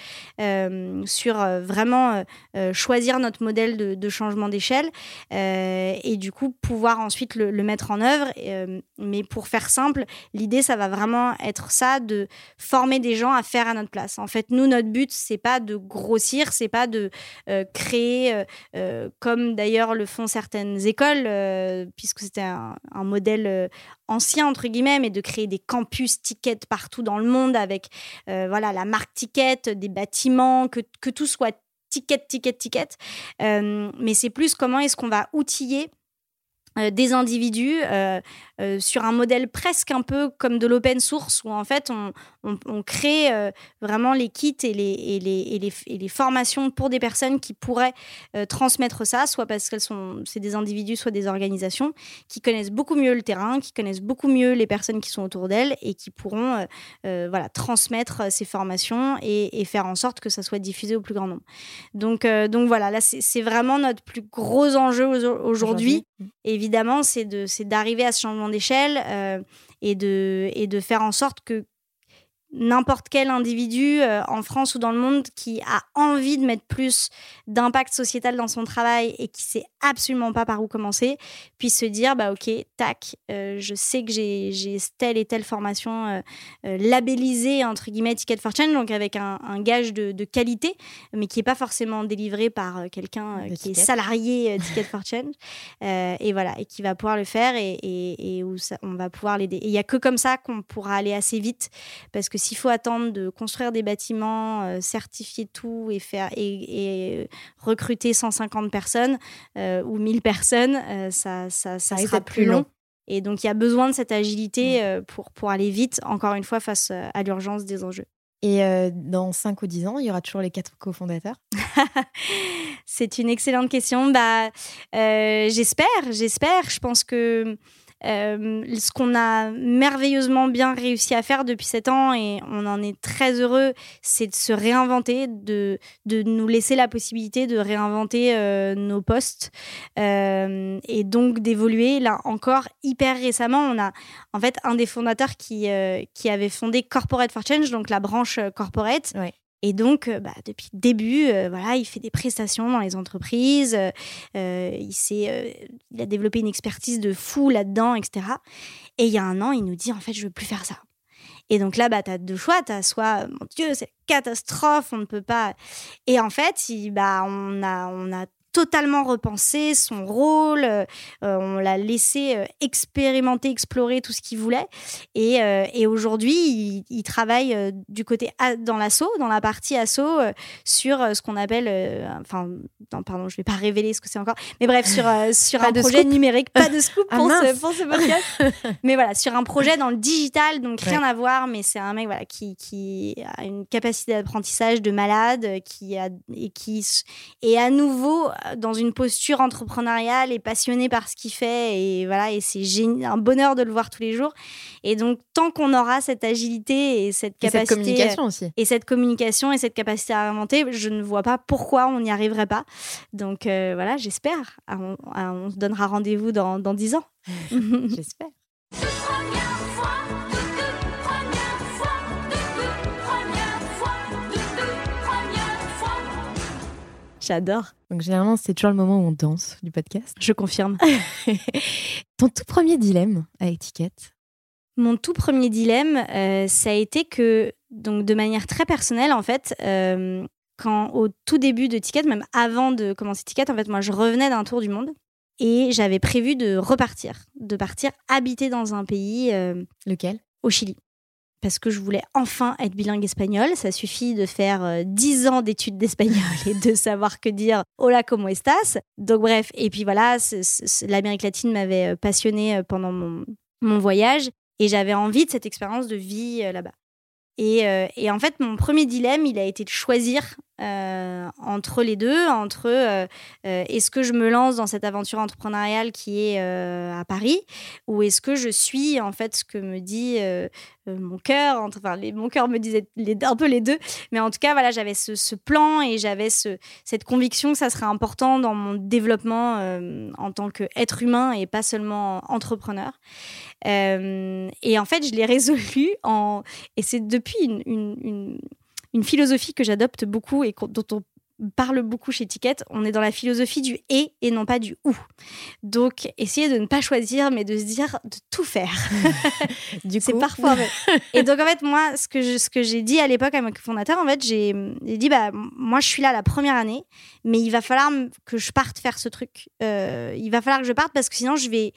sur vraiment choisir notre modèle de changement d'échelle euh, et du coup pouvoir ensuite le, mettre en œuvre. Euh, mais pour faire simple, l'idée, ça va vraiment être ça, de former des gens à faire à notre place. En fait, nous, notre but, c'est pas de grossir, c'est pas de euh, créer, comme d'ailleurs le font certaines écoles, puisque c'était un, modèle ancien entre guillemets, mais de créer des campus tickets partout dans le monde avec voilà la marque ticket, des bâtiments, que, que tout soit ticket, ticket, ticket. Euh, mais c'est plus comment est-ce qu'on va outiller euh, des individus euh, sur un modèle presque un peu comme de l'open source où en fait on, on, on crée euh, vraiment les kits et les, et, les, et, les, et les formations pour des personnes qui pourraient euh, transmettre ça, soit parce qu'elles sont c'est des individus, soit des organisations qui connaissent beaucoup mieux le terrain, qui connaissent beaucoup mieux les personnes qui sont autour d'elles et qui pourront euh, voilà, transmettre ces formations et, faire en sorte que ça soit diffusé au plus grand nombre. Donc, donc voilà, là c'est vraiment notre plus gros enjeu au- aujourd'hui. Évidemment, c'est de- c'est d'arriver à ce changement d'échelle et, de, et de faire en sorte que n'importe quel individu euh, en France ou dans le monde qui a envie de mettre plus d'impact sociétal dans son travail et qui sait absolument pas par où commencer puisse se dire bah ok tac euh, je sais que j'ai telle et telle formation euh, labellisée entre guillemets Ticket for Change donc avec un, un gage de, de qualité mais qui est pas forcément délivré par quelqu'un qui est salarié Ticket for Change et voilà et qui va pouvoir le faire et, et- et où ça- on va pouvoir l'aider. Et il y a que comme ça qu'on pourra aller assez vite parce que s'il faut attendre de construire des bâtiments, euh, certifier tout et faire et, et recruter 150 personnes euh, ou 1000 personnes, euh, ça, ça, sera plus long. long. Et donc il y a besoin de cette agilité euh, pour, pour aller vite, encore une fois, face euh, à l'urgence des enjeux. Et euh, dans 5 ou 10 ans, il y aura toujours les quatre cofondateurs? C'est une excellente question. Bah, euh, j'espère, j'espère. Je pense que euh, ce qu'on a merveilleusement bien réussi à faire depuis sept ans, et on en est très heureux, c'est de se réinventer, de, de nous laisser la possibilité de réinventer euh, nos postes euh, et donc d'évoluer. Là encore, hyper récemment, on a en fait un des fondateurs qui, euh, qui avait fondé Corporate for Change, donc la branche euh, corporate. Et donc, euh, bah, depuis le début, euh, voilà, il fait des prestations dans les entreprises. euh, euh, il, il a développé une expertise de fou là-dedans, etc. Et il y a un an, il nous dit en fait, je veux plus faire ça. Et donc là, bah, tu as deux choix. Tu as soit, mon Dieu, c'est catastrophe, on ne peut pas. Et en fait, bah, on, a, on a totalement repensé son rôle. euh, euh, on l'a laissé euh, expérimenter, explorer tout ce qu'il voulait. Et, euh, et aujourd'hui, il, il travaille du côté a- dans l'assaut, dans la partie assaut, sur ce qu'on appelle, enfin, non, pardon, je vais pas révéler ce que c'est encore, mais bref, sur, sur Pas un projet scoop. numérique, pas de scoop Ah, pour, ce, mince. pour ce podcast, mais voilà, sur un projet dans le digital, donc rien Ouais. à voir, mais c'est un mec voilà, qui, qui a une capacité d'apprentissage de malade, qui a, et qui est à nouveau dans une posture entrepreneuriale et passionné par ce qu'il fait, et voilà, et c'est un bonheur de le voir tous les jours. Et donc, tant qu'on aura cette agilité et cette Et capacité cette communication aussi. et cette communication et cette capacité à inventer, je ne vois pas pourquoi on n'y arriverait pas. Donc euh, voilà, j'espère. Ah, On, ah, on se donnera rendez-vous dans, dans 10 ans. J'espère. J'adore. Donc généralement, c'est toujours le moment où on danse du podcast. Je confirme. Ton tout premier dilemme avec Ticket, Mon tout premier dilemme, euh, ça a été que, donc de manière très personnelle, en fait, euh, quand au tout début de Ticket, même avant de commencer Ticket, en fait, moi, je revenais d'un tour du monde et j'avais prévu de repartir, de partir habiter dans un pays. euh, Lequel? au Chili. Parce que je voulais enfin être bilingue espagnol. Ça suffit de faire euh, 10 ans d'études d'espagnol et de savoir que dire hola, como estás? Donc, bref. Et puis voilà, l'Amérique latine m'avait euh, passionnée euh, pendant mon, voyage et j'avais envie de cette expérience de vie euh, là-bas. Et, euh, et en fait, mon premier dilemme, il a été de choisir euh, entre les deux, entre euh, est-ce que je me lance dans cette aventure entrepreneuriale qui est à Paris, ou est-ce que je suis en fait ce que me dit mon cœur, enfin mon cœur me disait un peu les deux, mais en tout cas voilà, j'avais ce, plan et j'avais ce, cette conviction que ça serait important dans mon développement en tant qu'être humain et pas seulement entrepreneur. Euh, et en fait, je l'ai résolu en et c'est depuis une, une, une- une philosophie que j'adopte beaucoup et dont on parle beaucoup chez Ticket. On est dans la philosophie du et et non pas du ou. Donc, essayer de ne pas choisir, mais de se dire de tout faire. Du C'est coup, parfois vrai. Et donc, en fait, moi, ce que, je- ce que j'ai dit à l'époque à mon fondateur, en fait, j'ai dit, bah, moi, je suis là la première année, mais il va falloir que je parte faire ce truc. Euh, il va falloir que je parte parce que sinon, je vais.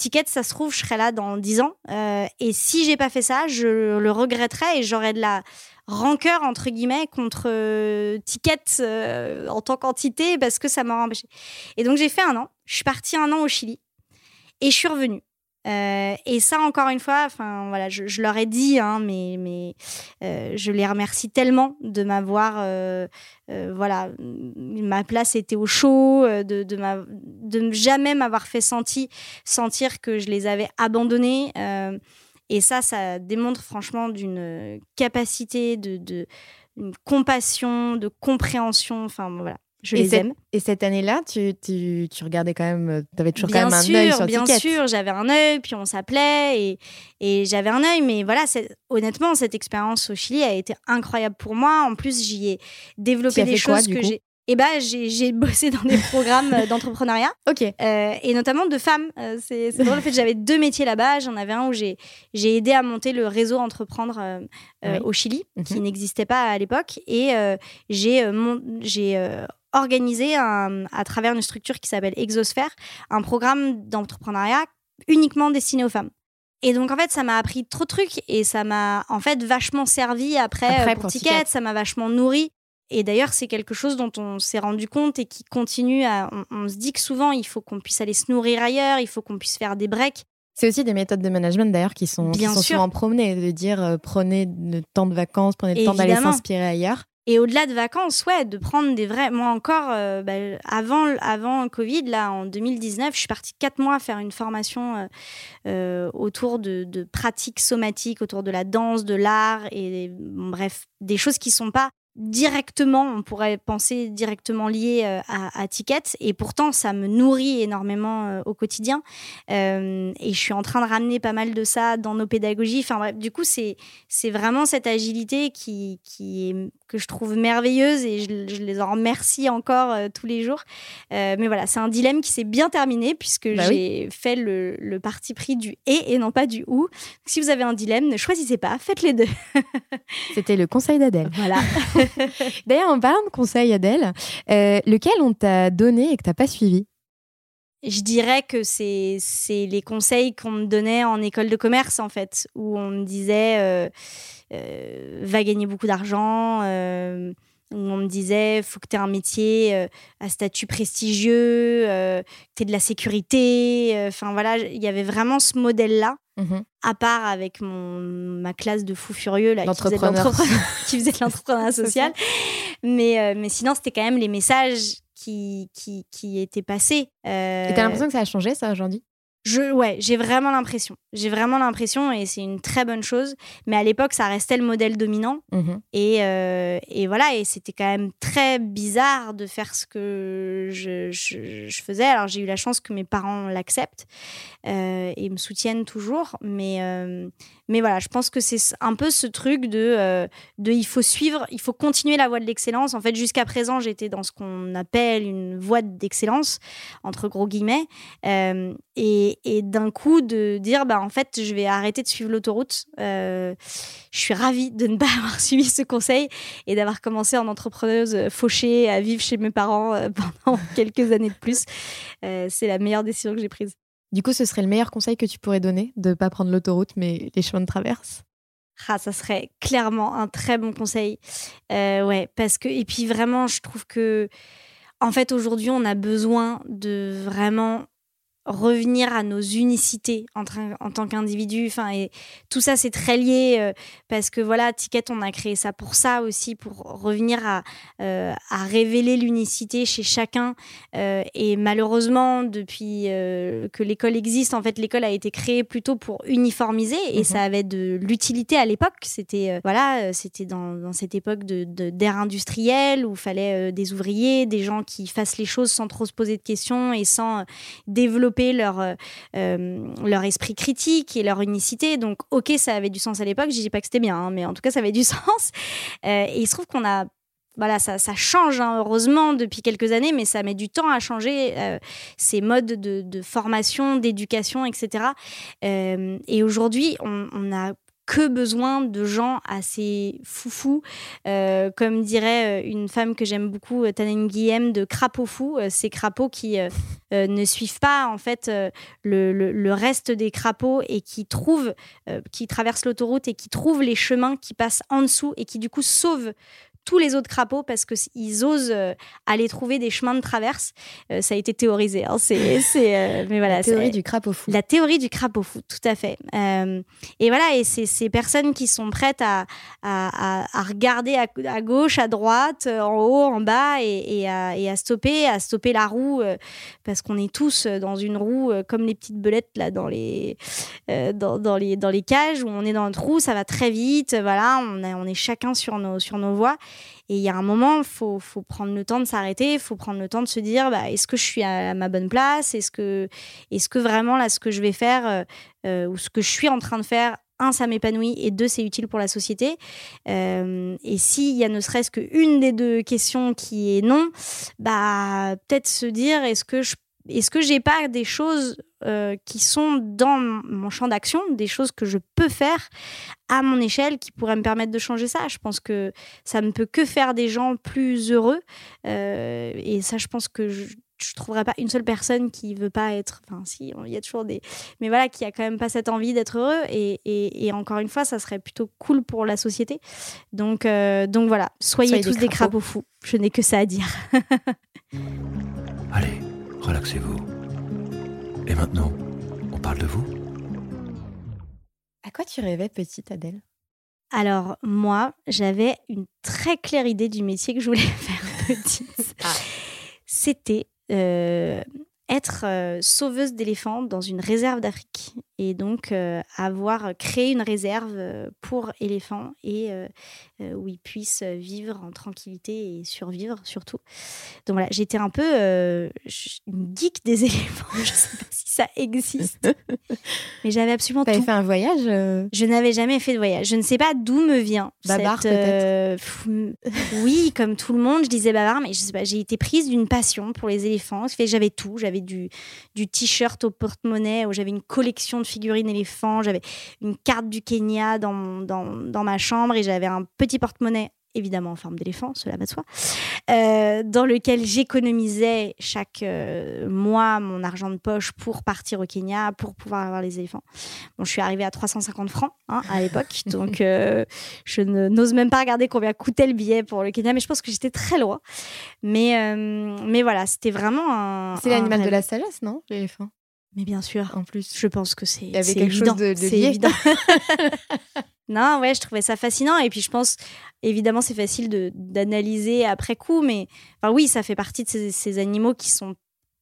Ticket, ça se trouve, je serai là dans 10 ans. Euh, et si j'ai pas fait ça, je le regretterai et j'aurai de la rancœur, entre guillemets, contre euh, Ticket euh, en tant qu'entité parce que ça m'a empêché. Et donc, j'ai fait un an. Je suis partie un an au Chili et je suis revenue. Euh, et ça, encore une fois, enfin voilà, je, leur ai dit, hein, mais, euh, je les remercie tellement de m'avoir, euh, voilà, ma place était au chaud, de, de, ma- de jamais m'avoir fait senti, sentir que je les avais abandonnés. et ça, ça démontre franchement d'une capacité, de, compassion, de compréhension. Enfin voilà, je Et les cette- aime. Et cette année-là, tu, tu, tu regardais quand même, tu avais toujours bien quand même sûr, un œil sur bien Ticket. sûr, j'avais un œil, puis on s'appelait et, et j'avais un œil. Mais voilà, honnêtement, cette expérience au Chili a été incroyable pour moi. En plus, j'y ai développé des quoi, choses que j'ai. Et bah, j'ai bossé dans des programmes euh, d'entrepreneuriat Ok. euh, et notamment de femmes. Euh, c'est drôle, en fait, j'avais deux métiers là-bas. J'en avais un où j'ai j'ai aidé à monter le réseau entreprendre euh, euh, Oui. au Chili, qui Mhm. n'existait pas à l'époque. Et euh, j'ai organisé un- à travers une structure qui s'appelle Exosphère un programme d'entrepreneuriat uniquement destiné aux femmes. Et donc en fait, ça m'a appris trop de trucs et ça m'a en fait vachement servi après, Après, euh, pour, pour Ticket. Ticket. Ça m'a vachement nourri. Et d'ailleurs, c'est quelque chose dont on s'est rendu compte et qui continue à. On, on se dit que souvent, il faut qu'on puisse aller se nourrir ailleurs, il faut qu'on puisse faire des breaks. C'est aussi des méthodes de management d'ailleurs qui sont, qui Bien sont souvent promenées, de dire euh, prenez le temps de vacances, prenez le temps d'aller s'inspirer ailleurs. Et au-delà de vacances, ouais, de prendre des vrais. Moi encore, euh, bah, avant, Covid, là, en 2019, je suis partie quatre mois faire une formation euh, euh, autour de, pratiques somatiques, autour de la danse, de l'art, et bref, des choses qui sont pas directement, on pourrait penser directement liées euh, à, à Ticket, et pourtant ça me nourrit énormément euh, au quotidien. Euh, et je suis en train de ramener pas mal de ça dans nos pédagogies. Enfin bref, du coup, c'est c'est vraiment cette agilité qui, qui est, que je trouve merveilleuse et je, je les en remercie encore tous les jours. Mais voilà, c'est un dilemme qui s'est bien terminé puisque Bah oui. j'ai fait le, le parti pris du et et non pas du ou. Si vous avez un dilemme, ne choisissez pas, faites les deux. C'était le conseil d'Adèle. Voilà. D'ailleurs, en parlant de conseil, Adèle, euh, lequel on t'a donné et que t'as pas suivi? Je dirais que c'est les conseils qu'on me donnait en école de commerce, en fait, où on me disait euh, euh, va gagner beaucoup d'argent, où on me disait faut que tu aies un métier à statut prestigieux, que tu aies de la sécurité. Enfin voilà, il y avait vraiment ce modèle-là. Mhm. À part avec mon, ma classe de fous furieux là, qui faisait de L'entrepreneur. l'entrepreneur- qui faisait de l'entrepreneuriat social. Mais, euh, mais sinon, c'était quand même les messages qui, qui, qui étaient passés. Euh, Et t'as l'impression que ça a changé, ça, aujourd'hui? Je, ouais, j'ai vraiment l'impression. J'ai vraiment l'impression, et c'est une très bonne chose. Mais à l'époque, ça restait le modèle dominant. Mhm. Et, euh, et voilà, et c'était quand même très bizarre de faire ce que je, je- je faisais. Alors, j'ai eu la chance que mes parents l'acceptent euh, et me soutiennent toujours. Mais, euh, mais voilà, je pense que c'est un peu ce truc de, de il faut suivre, il faut continuer la voie de l'excellence. En fait, jusqu'à présent, j'étais dans ce qu'on appelle une voie d'excellence, entre gros guillemets. Euh, et, d'un coup, de dire, bah, en fait, je vais arrêter de suivre l'autoroute. Euh, je suis ravie de ne pas avoir suivi ce conseil et d'avoir commencé en entrepreneuse fauchée à vivre chez mes parents euh, pendant quelques années de plus. Euh, c'est la meilleure décision que j'ai prise. Du coup, ce serait le meilleur conseil que tu pourrais donner de ne pas prendre l'autoroute, mais les chemins de traverse? Ah, ça serait clairement un très bon conseil. Euh, ouais, parce que, et puis vraiment, je trouve que, en fait, aujourd'hui, on a besoin de vraiment revenir à nos unicités en, en tant qu'individu. Enfin, et tout ça, c'est très lié euh, parce que voilà, Ticket, on a créé ça pour ça aussi, pour revenir à, euh, à révéler l'unicité chez chacun. Euh, et malheureusement, depuis que l'école existe, en fait, l'école a été créée plutôt pour uniformiser et mhm. ça avait de l'utilité à l'époque. C'était voilà, c'était dans, dans, cette époque de d'ère industrielle où il fallait des ouvriers, des gens qui fassent les choses sans trop se poser de questions et sans développer leur, euh, euh, leur esprit critique et leur unicité. Donc, ok, ça avait du sens à l'époque. Je dis pas que c'était bien, hein, mais en tout cas, ça avait du sens. Euh, et il se trouve qu'on a voilà, ça, ça change hein, heureusement depuis quelques années, mais ça met du temps à changer ces modes de, formation, d'éducation, etc. et aujourd'hui, on, a que besoin de gens assez foufous, euh, comme dirait euh, une femme que j'aime beaucoup, euh, Tanen Guillem, de crapauds fous, ces crapauds qui ne suivent pas en fait le, le, reste des crapauds et qui trouvent, qui traversent l'autoroute et qui trouvent les chemins qui passent en dessous et qui du coup sauvent tous les autres crapauds parce qu'ils osent euh, aller trouver des chemins de traverse. Euh, ça a été théorisé. Hein, c'est, euh, mais voilà, la théorie du crapaud fou. La théorie du crapaud fou, tout à fait. et voilà, et c'est ces personnes qui sont prêtes à, à, à, regarder à, gauche, à droite, en haut, en bas, et, et, à, stopper, à stopper la roue, parce qu'on est tous dans une roue comme les petites belettes là dans les, dans, dans, les, dans les cages où on est dans notre roue, ça va très vite. Voilà, on, on est chacun sur nos, sur nos voies. Et il y a un moment, il faut, faut, prendre le temps de s'arrêter, il faut prendre le temps de se dire, bah, est-ce que je suis à ma bonne place? Est-ce que, est que vraiment, là, ce que je vais faire euh, euh, ou ce que je suis en train de faire, un, ça m'épanouit et deux, c'est utile pour la société. Euh, et s'il y a ne serait-ce qu'une des deux questions qui est non, bah, peut-être se dire, est-ce que je est-ce que j'ai pas des choses euh, qui sont dans mon champ d'action, des choses que je peux faire à mon échelle qui pourraient me permettre de changer ça Je pense que ça ne peut que faire des gens plus heureux. Euh, et ça, je pense que je, ne trouverai pas une seule personne qui veut pas être. Enfin, si, il y a toujours des. Mais voilà, qui a quand même pas cette envie d'être heureux. Et, encore une fois, ça serait plutôt cool pour la société. Donc, euh, donc voilà, soyez, tous des crapauds fous. Je n'ai que ça à dire. Allez relaxez-vous. Et maintenant, on parle de vous À quoi tu rêvais petite, Adèle? Alors, moi, j'avais une très claire idée du métier que je voulais faire petite. Ah. C'était euh, être euh, sauveuse d'éléphants dans une réserve d'Afrique et donc euh, avoir créé une réserve euh, pour éléphants et où ils puissent vivre en tranquillité et survivre surtout. Donc voilà, j'étais un peu une geek des éléphants. Je sais pas si ça existe, mais j'avais absolument T'avais fait un voyage Je n'avais jamais fait de voyage. Je ne sais pas d'où me vient. Babar peut-être? oui, comme tout le monde, je disais babar, mais je sais pas. J'ai été prise d'une passion pour les éléphants. J'avais tout. J'avais du, du t-shirt au porte-monnaie où j'avais une collection de figurines éléphants, j'avais une carte du Kenya dans, dans, dans ma chambre et j'avais un petit porte-monnaie évidemment en forme d'éléphant, cela va de soi, euh, dans lequel j'économisais chaque euh, mois mon argent de poche pour partir au Kenya, pour pouvoir avoir les éléphants. Bon, je suis arrivée à 350 francs hein, à l'époque, donc euh, je n'ose même pas regarder combien coûtait le billet pour le Kenya, mais je pense que j'étais très loin. Mais, mais voilà, c'était vraiment un... C'est l'animal de la sagesse, non L'éléphant? Mais bien sûr. En plus. Je pense que c'est. Il y avait quelque chose de, C'est évident. non, ouais, je trouvais ça fascinant. Et puis, je pense, évidemment, c'est facile d'analyser après coup. Mais enfin, oui, ça fait partie de ces, animaux qui sont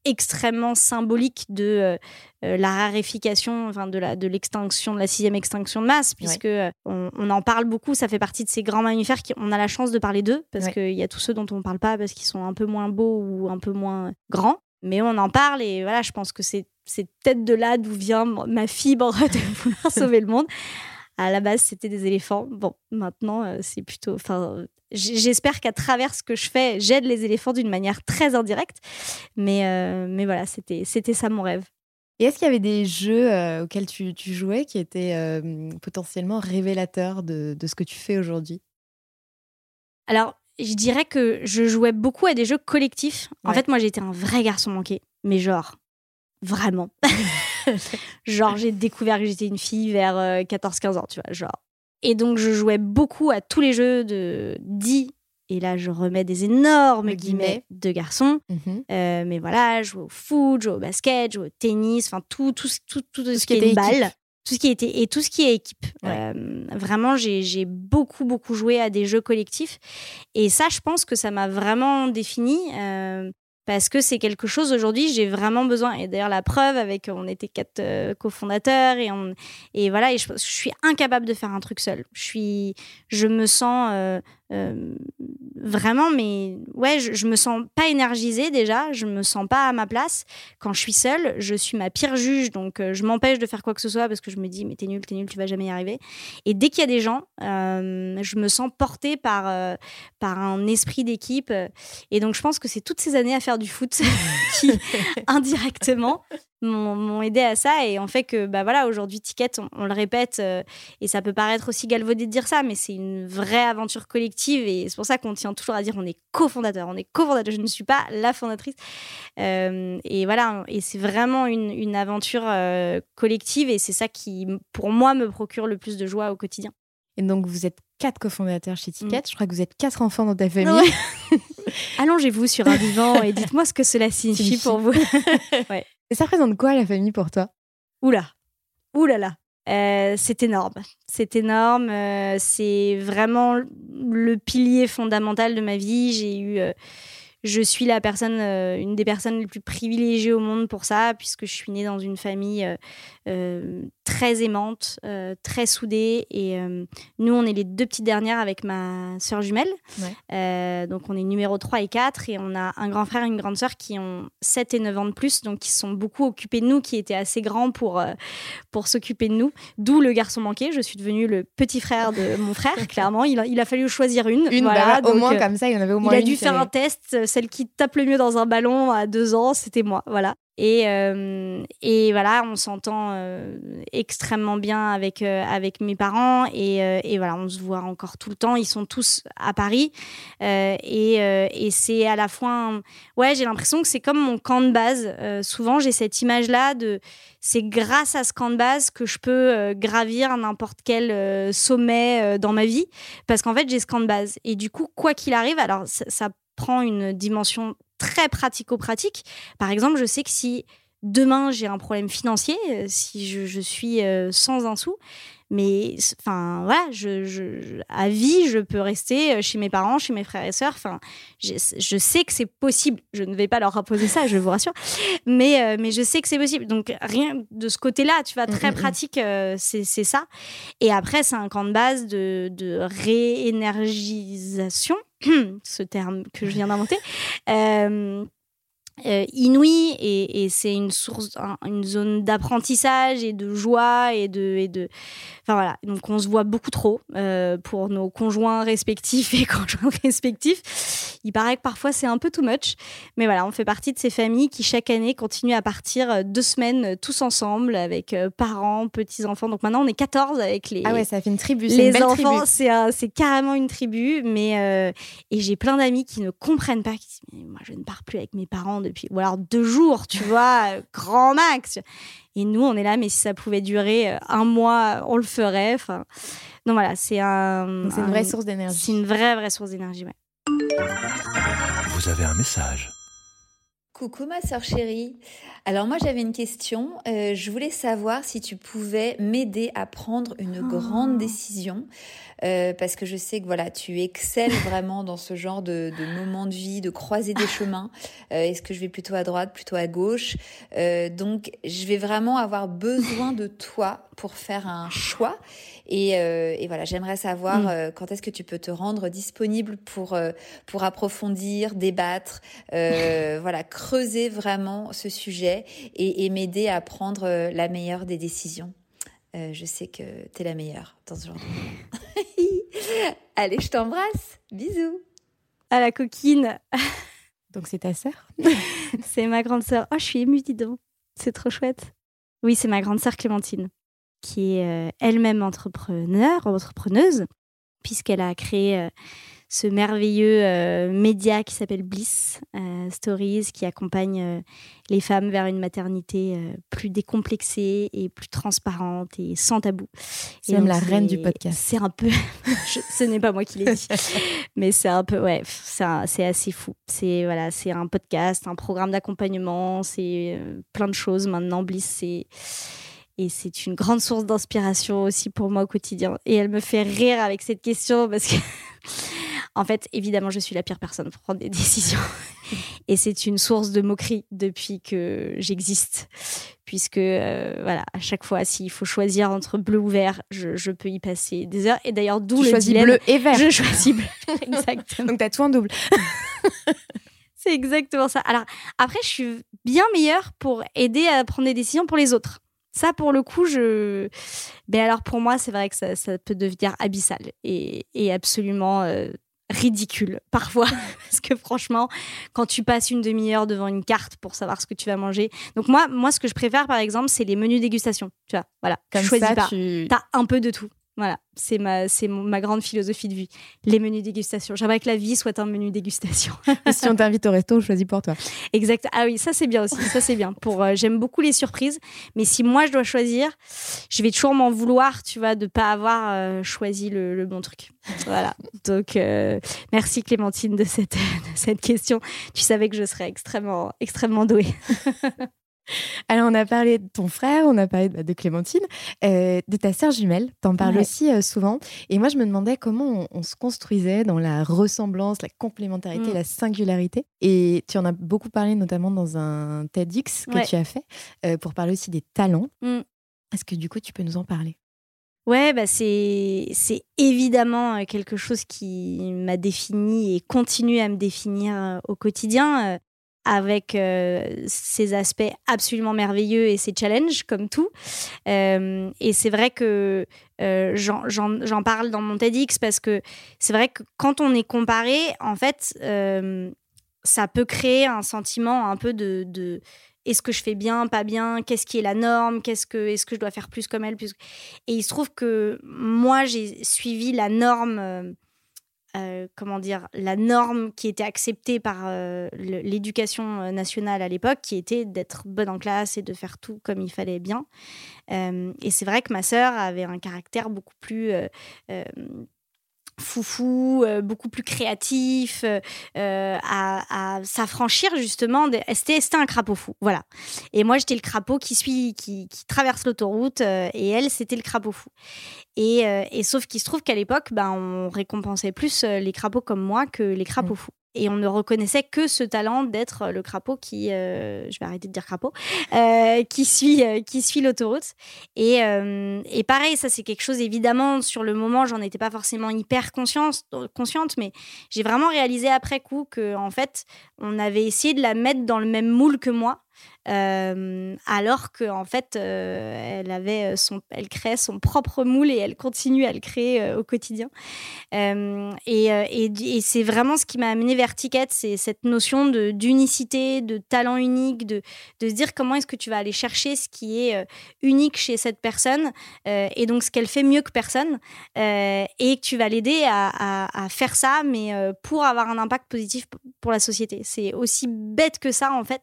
extrêmement symboliques de euh, euh, la raréfication, enfin de la de l'extinction, de la sixième extinction de masse, puisque euh, on, en parle beaucoup. Ça fait partie de ces grands mammifères qui on a la chance de parler d'eux, parce qu'il y a tous ceux dont on ne parle pas parce qu'ils sont un peu moins beaux ou un peu moins grands. Mais on en parle et voilà, je pense que c'est c'est peut-être de là d'où vient ma fibre de vouloir sauver le monde. À la base, c'était des éléphants. Bon, maintenant, euh, c'est plutôt. Enfin, j'espère qu'à travers ce que je fais, j'aide les éléphants d'une manière très indirecte. Mais, euh, mais voilà, c'était, c'était ça mon rêve. Et est-ce qu'il y avait des jeux euh, auxquels tu, tu, jouais qui étaient euh, potentiellement révélateurs de, de, ce que tu fais aujourd'hui? Alors, je dirais que je jouais beaucoup à des jeux collectifs. En fait, moi, j'étais un vrai garçon manqué, mais genre, vraiment. genre, j'ai découvert que j'étais une fille vers 14-15 ans, tu vois, genre. Et donc, je jouais beaucoup à tous les jeux de dits et là je remets des énormes guillemets, de garçons. Mhm. Euh, mais voilà, je joue au foot, je joue au basket, je joue au tennis, enfin tout, tout, tout, tout, ce, qui, est balle. Tout ce qui était et tout ce qui est équipe. Euh, vraiment, j'ai beaucoup beaucoup joué à des jeux collectifs et ça, je pense que ça m'a vraiment défini. Euh, parce que c'est quelque chose aujourd'hui j'ai vraiment besoin. Et d'ailleurs la preuve avec on était quatre cofondateurs et on et voilà et je, je, suis incapable de faire un truc seul je suis je me sens euh, vraiment, mais ouais, je, me sens pas énergisée déjà, je me sens pas à ma place. Quand je suis seule, je suis ma pire juge, donc euh, je m'empêche de faire quoi que ce soit parce que je me dis, mais t'es nul, t'es nul, tu vas jamais y arriver. Et dès qu'il y a des gens, euh, je me sens portée par, par un esprit d'équipe. Et donc, je pense que c'est toutes ces années à faire du foot qui, indirectement, m'ont aidé à ça et en fait que bah voilà aujourd'hui Ticket on, le répète euh, et ça peut paraître aussi galvaudé de dire ça mais c'est une vraie aventure collective et c'est pour ça qu'on tient toujours à dire on est cofondateur on est cofondateur. Je ne suis pas la fondatrice. Euh, et voilà et c'est vraiment une, une aventure euh, collective et c'est ça qui pour moi me procure le plus de joie au quotidien. Et donc vous êtes quatre cofondateurs chez Ticket. Mm. je crois que vous êtes quatre enfants dans ta famille. Allongez-vous sur un divan et dites-moi ce que cela signifie. pour vous. Ouais et ça représente quoi la famille pour toi? Oula, oulala. Euh, c'est énorme. C'est énorme. Euh, c'est vraiment le pilier fondamental de ma vie. J'ai eu. Euh, je suis la personne, une des personnes les plus privilégiées au monde pour ça, puisque je suis née dans une famille très aimante, euh, très soudée. Et euh, nous, on est les deux petites dernières avec ma sœur jumelle. Euh, donc, on est numéro 3 et 4. Et on a un grand frère et une grande sœur qui ont 7 et 9 ans de plus. Donc, qui sont beaucoup occupés de nous, qui étaient assez grands pour, pour s'occuper de nous. D'où le garçon manqué. Je suis devenue le petit frère de mon frère, clairement. Il a, il a fallu choisir une. Une, voilà, bah, au moins comme ça, il y en avait au moins Il a dû faire un test. Celle qui tape le mieux dans un ballon à 2 ans, c'était moi. Voilà. Et, euh, et voilà, on s'entend euh, extrêmement bien avec, euh, avec mes parents. Et, et, voilà, on se voit encore tout le temps. Ils sont tous à Paris. et, et c'est à la fois. Ouais, j'ai l'impression que c'est comme mon camp de base. souvent, j'ai cette image-là de. C'est grâce à ce camp de base que je peux gravir n'importe quel sommet dans ma vie. Parce qu'en fait, j'ai ce camp de base. Et du coup, quoi qu'il arrive, alors ça prend une dimension très pratico-pratique. Par exemple, je sais que si demain j'ai un problème financier, euh, si je, suis euh, sans un sou, mais enfin voilà, je, à vie, je peux rester euh, chez mes parents, chez mes frères et sœurs. Enfin, je, sais que c'est possible. Je ne vais pas leur imposer ça, je vous rassure, mais mais je sais que c'est possible. Donc rien de ce côté-là, tu vois, mmh, très mmh, mmh. pratique, c'est ça. Et après, c'est un camp de base de, de réénergisation ce terme que je viens d'inventer, euh, euh, inouï et, c'est une source, une zone d'apprentissage et de joie et de, et de, enfin voilà. Donc on se voit beaucoup trop euh, pour nos conjoints respectifs et conjoints respectifs. Il paraît que parfois c'est un peu too much, mais voilà, on fait partie de ces familles qui chaque année continuent à partir euh, deux semaines tous ensemble avec parents, petits enfants. Donc maintenant on est 14 avec les. Ah ouais, ça fait une tribu. Les une enfants, c'est c'est carrément une tribu, mais et j'ai plein d'amis qui ne comprennent pas, qui disent mais moi je ne pars plus avec mes parents depuis, ou alors deux jours, tu vois, grand max. Et nous, on est là, mais si ça pouvait durer euh, un mois, on le ferait. Enfin, donc voilà, c'est un. C'est une vraie source d'énergie. C'est une vraie, vraie source d'énergie, ouais. Vous avez un message. Coucou ma soeur chérie. Alors moi j'avais une question. Euh, je voulais savoir si tu pouvais m'aider à prendre une grande oh. décision. Euh, parce que je sais que voilà, tu excelles vraiment dans ce genre de, de moments de vie, de croiser des chemins. Euh, Est-ce que je vais plutôt à droite, plutôt à gauche? Donc, je vais vraiment avoir besoin de toi pour faire un choix. Et, euh, et voilà, j'aimerais savoir mm. euh, quand est-ce que tu peux te rendre disponible pour pour approfondir, débattre, voilà, creuser vraiment ce sujet et, et m'aider à prendre la meilleure des décisions. Euh, je sais que tu es la meilleure dans ce genre de Allez, je t'embrasse. Bisous. À la coquine. Donc c'est ta sœur? C'est ma grande sœur. Oh, je suis émue, dis donc. C'est trop chouette. Oui, c'est ma grande sœur Clémentine, qui est elle-même entrepreneur, entrepreneuse, puisqu'elle a créé ce merveilleux euh, média qui s'appelle Bliss euh, Stories, qui accompagne euh, les femmes vers une maternité plus décomplexée et plus transparente et sans tabou. C'est même la reine du podcast. C'est un peu, ce n'est pas moi qui l'ai dit, mais c'est un peu, ouais, c'est assez fou. C'est voilà, c'est un podcast, un programme d'accompagnement, c'est plein de choses. Maintenant, Bliss, c'est et c'est une grande source d'inspiration aussi pour moi au quotidien. Et elle me fait rire avec cette question parce que en fait, évidemment, je suis la pire personne pour prendre des décisions. Et c'est une source de moquerie depuis que j'existe. Puisque, euh, voilà, à chaque fois, s'il faut choisir entre bleu ou vert, je, peux y passer des heures. Et d'ailleurs, d'où le choisis bleu et vert. Je choisis bleu. exactement. Donc, t'as tout en double. c'est exactement ça. Alors, après, je suis bien meilleure pour aider à prendre des décisions pour les autres. Ça, pour le coup, je. Ben alors, pour moi, c'est vrai que ça, peut devenir abyssal et, absolument euh, ridicule parfois. Parce que franchement quand tu passes une demi-heure devant une carte pour savoir ce que tu vas manger. Donc moi moi ce que je préfère par exemple c'est les menus dégustation tu vois. Voilà comme ça tu as un peu de tout voilà, c'est ma, c'est ma grande philosophie de vie. Les menus dégustation. J'aimerais que la vie soit un menu dégustation. si on t'invite au resto, on choisit pour toi. Exact. Ah oui, ça c'est bien aussi. Ça c'est bien. Pour, euh, j'aime beaucoup les surprises, mais si moi je dois choisir, je vais toujours m'en vouloir, tu vois, de pas avoir euh, choisi le, bon truc. Voilà. Donc euh, merci Clémentine de cette, de cette question. Tu savais que je serais extrêmement, extrêmement douée. Alors, on a parlé de ton frère, on a parlé de, Clémentine, euh, de ta sœur jumelle. T'en parles aussi euh, souvent. Et moi, je me demandais comment on, se construisait dans la ressemblance, la complémentarité, mm. la singularité. Et tu en as beaucoup parlé, notamment dans un TEDx que tu as fait, euh, pour parler aussi des talents. Mm. Est-ce que du coup, tu peux nous en parler? Ouais, bah c'est évidemment quelque chose qui m'a défini et continue à me définir au quotidien avec euh, ses aspects absolument merveilleux et ses challenges, comme tout. Euh, et c'est vrai que euh, j'en parle dans mon TEDx parce que c'est vrai que quand on est comparé, en fait, ça peut créer un sentiment un peu de, est-ce que je fais bien, pas bien, qu'est-ce qui est la norme, qu'est-ce que est-ce que je dois faire plus comme elle, et il se trouve que moi j'ai suivi la norme euh, comment dire, la norme qui était acceptée par euh, l'éducation euh, nationale à l'époque, qui était d'être bonne en classe et de faire tout comme il fallait bien. et c'est vrai que ma sœur avait un caractère beaucoup plus foufou, euh, beaucoup plus créatif, euh, euh, à, s'affranchir justement. C'était un crapaud fou, voilà. Et moi, j'étais le crapaud qui suit, qui, traverse l'autoroute, et elle, c'était le crapaud fou. Et, sauf qu'il se trouve qu'à l'époque, ben, on récompensait plus les crapauds comme moi que les crapauds mmh. fous et on ne reconnaissait que ce talent d'être le crapaud qui, euh, je vais arrêter de dire crapaud, euh, qui suit, euh, suit l'autoroute. Et, et, pareil, ça c'est quelque chose évidemment sur le moment, j'en étais pas forcément hyper consciente, consciente mais j'ai vraiment réalisé après coup que en fait, on avait essayé de la mettre dans le même moule que moi. Alors qu'en en fait, elle avait son, elle son propre moule et elle continue à le créer au quotidien. et, et, c'est vraiment ce qui m'a amené vers Ticket, c'est cette notion d'unicité, de talent unique, de, de se dire comment est-ce que tu vas aller chercher ce qui est unique chez cette personne et donc ce qu'elle fait mieux que personne et que tu vas l'aider à, à, faire ça, mais pour avoir un impact positif pour la société. C'est aussi bête que ça en fait.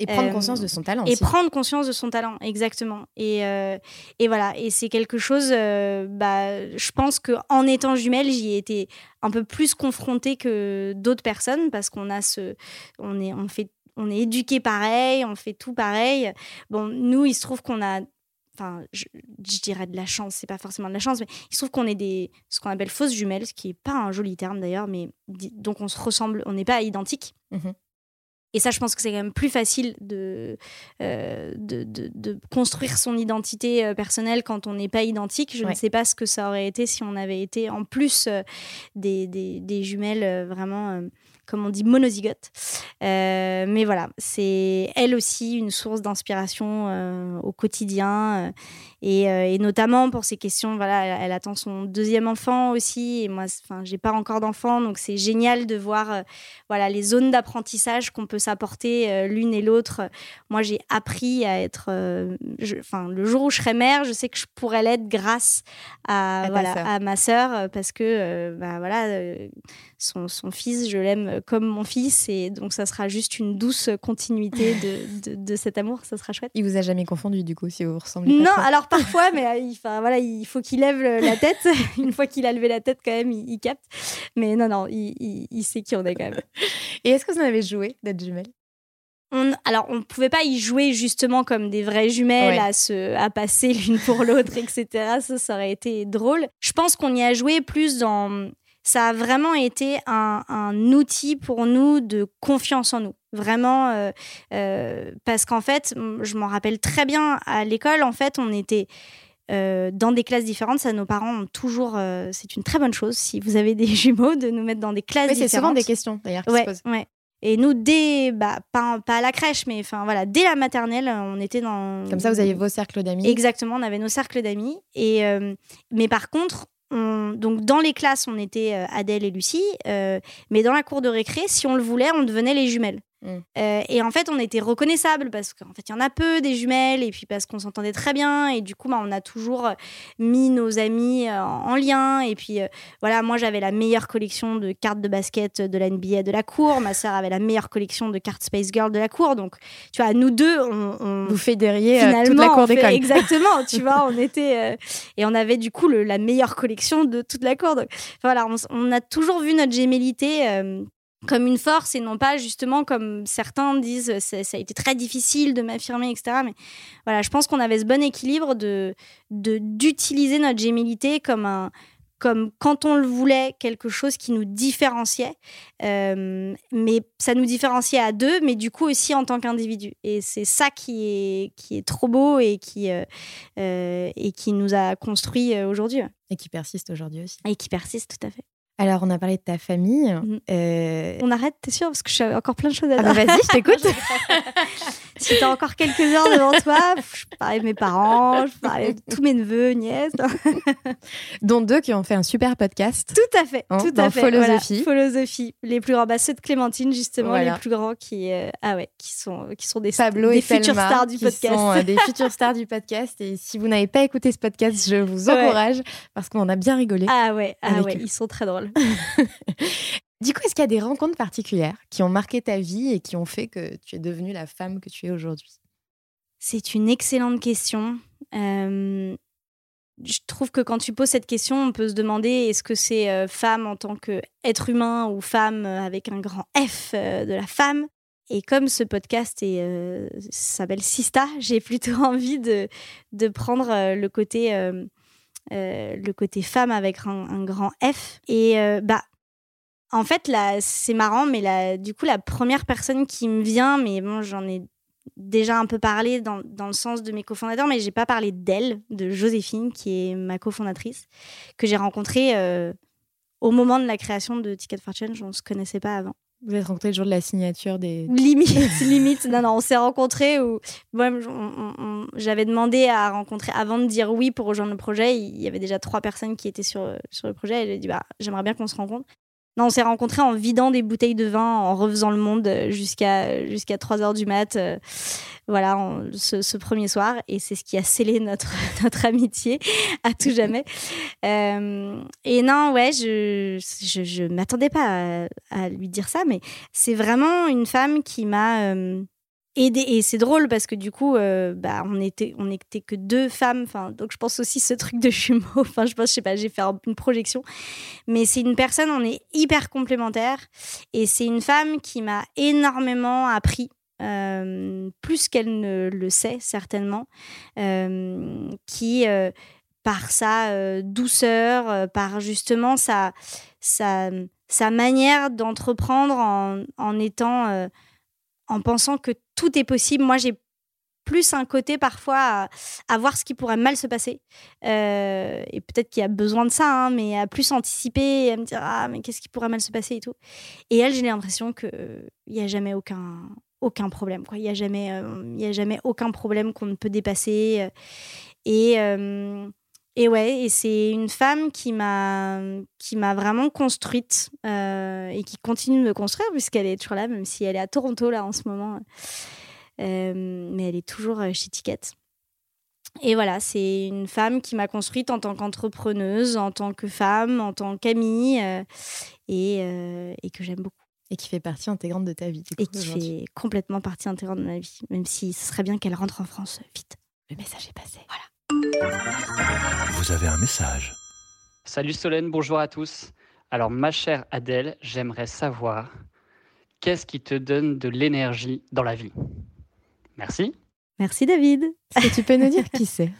Et prendre conscience de son talent. Et prendre conscience de son talent, exactement. Et, euh, et voilà, et c'est quelque chose, euh, bah, je pense qu'en étant jumelle, j'y ai été un peu plus confrontée que d'autres personnes parce qu'on a ce. On est, on fait, on est éduqué pareil, on fait tout pareil. Bon, nous, il se trouve qu'on a enfin, je, dirais de la chance, c'est pas forcément de la chance, mais il se trouve qu'on est des, ce qu'on appelle fausses jumelles, ce qui est pas un joli terme d'ailleurs, mais donc on se ressemble, on n'est pas identiques. Mmh et ça, je pense que c'est quand même plus facile de, euh, de, de, construire son identité euh, personnelle quand on n'est pas identique. Je ne sais pas ce que ça aurait été si on avait été en plus euh, des, des, des, jumelles vraiment comme on dit, monozygote. mais voilà, c'est elle aussi une source d'inspiration au quotidien. Et, notamment pour ces questions, voilà, elle, attend son deuxième enfant aussi. Et moi, enfin, j'ai pas encore d'enfant, donc c'est génial de voir, voilà, les zones d'apprentissage qu'on peut s'apporter l'une et l'autre. Moi, j'ai appris à être, enfin, le jour où je serai mère, je sais que je pourrais l'être grâce à, voilà, à ma sœur, parce que, bah, voilà, son, son, fils, je l'aime comme mon fils, et donc ça sera juste une douce continuité de, de, cet amour. Ça sera chouette. Il vous a jamais confondu du coup, si vous ressemblez. Non, alors parfois, mais euh, il, voilà, il faut qu'il lève la tête. Une fois qu'il a levé la tête, quand même, il, capte. Mais non, non, il, il, sait qui on est quand même. Et est-ce que vous en avez joué d'être jumelle? On, alors, on ne pouvait pas y jouer justement comme des vraies jumelles à, se, à passer l'une pour l'autre, etc. Ça, ça aurait été drôle. Je pense qu'on y a joué plus dans. Ça a vraiment été un, un outil pour nous de confiance en nous. Vraiment, euh, euh, parce qu'en fait, je m'en rappelle très bien à l'école, en fait, on était euh, dans des classes différentes. Ça, nos parents ont toujours. c'est une très bonne chose si vous avez des jumeaux de nous mettre dans des classes différentes. C'est souvent des questions d'ailleurs qui ouais, se posent. Ouais. Et nous, dès, bah, pas, pas, à la crèche, mais enfin voilà, dès la maternelle, on était dans. Comme ça, vous aviez vos cercles d'amis. Exactement, on avait nos cercles d'amis. Et mais par contre, donc dans les classes, on était Adèle et Lucie, mais dans la cour de récré, si on le voulait, on devenait les jumelles. Mm. Euh, et en fait, on était reconnaissables parce qu'en fait, il y en a peu des jumelles et puis parce qu'on s'entendait très bien. Et du coup, bah, on a toujours euh, mis nos amis euh, en lien. Et puis voilà, moi, j'avais la meilleure collection de cartes de basket de la NBA de la cour. Ma sœur avait la meilleure collection de cartes Space Girl de la cour. Donc, tu vois, nous deux, on. Vous fédériez toute la cour d'école. Exactement, tu vois, on était. et on avait du coup la meilleure collection de toute la cour. Donc, voilà, on, on, a toujours vu notre gémellité comme une force et non pas justement comme certains disent ça, a été très difficile de m'affirmer etc mais voilà je pense qu'on avait ce bon équilibre de d'utiliser notre gémilité comme un comme quand on le voulait quelque chose qui nous différenciait. Euh, mais ça nous différenciait à deux mais du coup aussi en tant qu'individu. Et c'est ça qui est qui est trop beau et qui euh, euh, et qui nous a construit aujourd'hui et qui persiste aujourd'hui aussi. Et qui persiste tout à fait alors, on a parlé de ta famille. Mmh. Euh, on arrête, t'es sûr Parce que j'ai encore plein de choses à ah bah dire. vas-y, je t'écoute. si t'as encore quelques heures devant toi, je parlais de mes parents, je parlais de tous mes neveux, nièces. Dont deux qui ont fait un super podcast. Tout à fait, hein, tout à fait. Philosophie. philosophie. Les plus grands, bah, ceux de Clémentine, justement, les plus grands qui, euh, ah ouais, qui, sont, qui sont des, Pablo des et futures stars du qui podcast. Sont, euh, des futures stars du podcast. Et si vous n'avez pas écouté ce podcast, je vous encourage parce qu'on a bien rigolé. Ah ouais, ah ouais, ils sont très drôles. du coup, est-ce qu'il y a des rencontres particulières qui ont marqué ta vie et qui ont fait que tu es devenue la femme que tu es aujourd'hui? C'est une excellente question. Euh, je trouve que quand tu poses cette question, on peut se demander est-ce que c'est euh, femme en tant qu'être humain ou femme avec un grand F euh, de la femme? Et comme ce podcast s'appelle Sista, j'ai plutôt envie de, prendre le côté euh, le côté femme avec un, grand F. Et euh, bah, en fait, là, c'est marrant, mais là, du coup, la première personne qui me vient, mais bon, j'en ai déjà un peu parlé dans, dans, le sens de mes cofondateurs, mais j'ai pas parlé d'elle, de Joséphine, qui est ma cofondatrice, que j'ai rencontrée euh, au moment de la création de Ticket for Change. On se connaissait pas avant. Vous êtes rencontrés le jour de la signature des. Limite, limite. Non, non, on s'est rencontrés où. j'avais demandé à rencontrer, avant de dire oui pour rejoindre le projet, il y avait déjà trois personnes qui étaient sur, sur le projet. Et j'ai dit, bah, j'aimerais bien qu'on se rencontre. Non, on s'est rencontrés en vidant des bouteilles de vin, en refaisant le monde jusqu'à jusqu'à 3 heures du mat. Euh, voilà, ce, premier soir. Et c'est ce qui a scellé notre, amitié à tout jamais. Euh, et non, ouais, je je, je m'attendais pas à, lui dire ça, mais c'est vraiment une femme qui m'a. Euh, et, c'est drôle parce que du coup, euh, bah, on était, on était que deux femmes. Enfin, donc je pense aussi ce truc de jumeaux. Enfin, je pense, je sais pas, j'ai fait une projection. Mais c'est une personne, on est hyper complémentaires. Et c'est une femme qui m'a énormément appris. Euh, plus qu'elle ne le sait certainement, euh, qui par sa douceur, par justement sa, sa, sa manière d'entreprendre en, en étant en pensant que tout est possible. Moi, j'ai plus un côté parfois à, voir ce qui pourrait mal se passer. Euh, et peut-être qu'il y a besoin de ça, hein, mais à plus anticiper et à me dire Ah, mais qu'est-ce qui pourrait mal se passer et tout. Et elle, j'ai l'impression qu'il n'y a jamais aucun, aucun problème. Il n'y a, jamais, il a jamais aucun problème qu'on ne peut dépasser. Et. Et ouais, et c'est une femme qui m'a qui m'a vraiment construite euh, et qui continue de me construire puisqu'elle est toujours là, même si elle est à Toronto là en ce moment. Euh, mais elle est toujours euh, chez Ticket. Et voilà, c'est une femme qui m'a construite en tant qu'entrepreneuse, en tant que femme, en tant qu'amie, et, et, que j'aime beaucoup. Et qui fait partie intégrante de ta vie. et qui fait complètement partie intégrante de ma vie, même si ce serait bien qu'elle rentre en France vite. Le message est passé. Voilà. Vous avez un message. Salut Solène, bonjour à tous. Alors ma chère Adèle, j'aimerais savoir qu'est-ce qui te donne de l'énergie dans la vie? Merci. Merci David. Est-ce que tu peux nous dire qui c'est?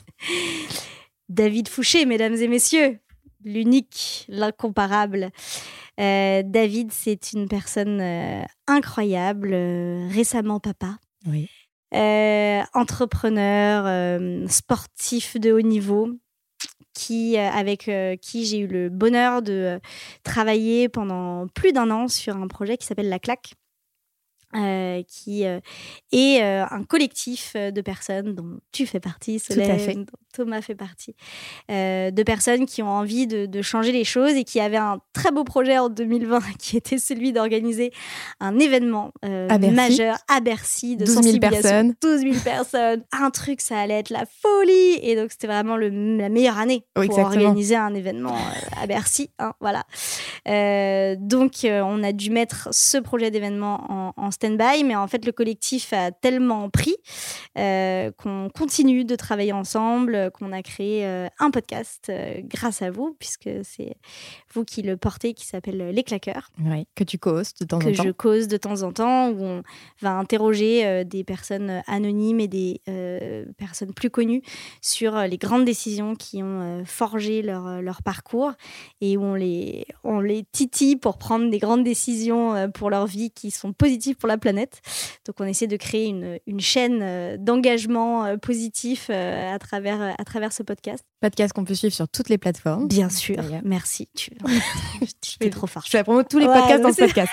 David Fouché, mesdames et messieurs, l'unique, l'incomparable. Euh, David, c'est une personne euh, incroyable, euh, récemment papa. Oui. Euh, entrepreneur, euh, sportif de haut niveau, qui, euh, avec qui j'ai eu le bonheur de travailler pendant plus d'un an sur un projet qui s'appelle La Claque. Qui est un collectif de personnes dont tu fais partie, Solène, dont Thomas fait partie, de personnes qui ont envie de, de, changer les choses et qui avaient un très beau projet en 2020 qui était celui d'organiser un événement majeur à Bercy de 12 000 personnes. 12 000 personnes. Un truc, ça allait être la folie. Et donc, c'était vraiment le, la meilleure année pour organiser un événement à Bercy. Hein, voilà. donc, on a dû mettre ce projet d'événement en, en mais en fait, le collectif a tellement pris euh, qu'on continue de travailler ensemble, qu'on a créé euh, un podcast euh, grâce à vous, puisque c'est vous qui le portez, qui s'appelle Les Claqueurs. Oui, que tu causes de temps en temps. Que je cause de temps en temps, où on va interroger des personnes anonymes et des personnes plus connues sur les grandes décisions qui ont forgé leur, leur parcours et où on les, on les titille pour prendre des grandes décisions pour leur vie qui sont positives pour la planète. Donc on essaie de créer une, une chaîne euh, d'engagement euh, positif euh, à travers, à travers ce podcast. Podcast qu'on peut suivre sur toutes les plateformes. Bien sûr, merci. Tu, fais trop fort. Je fais la promo de tous les podcasts dans ce podcast.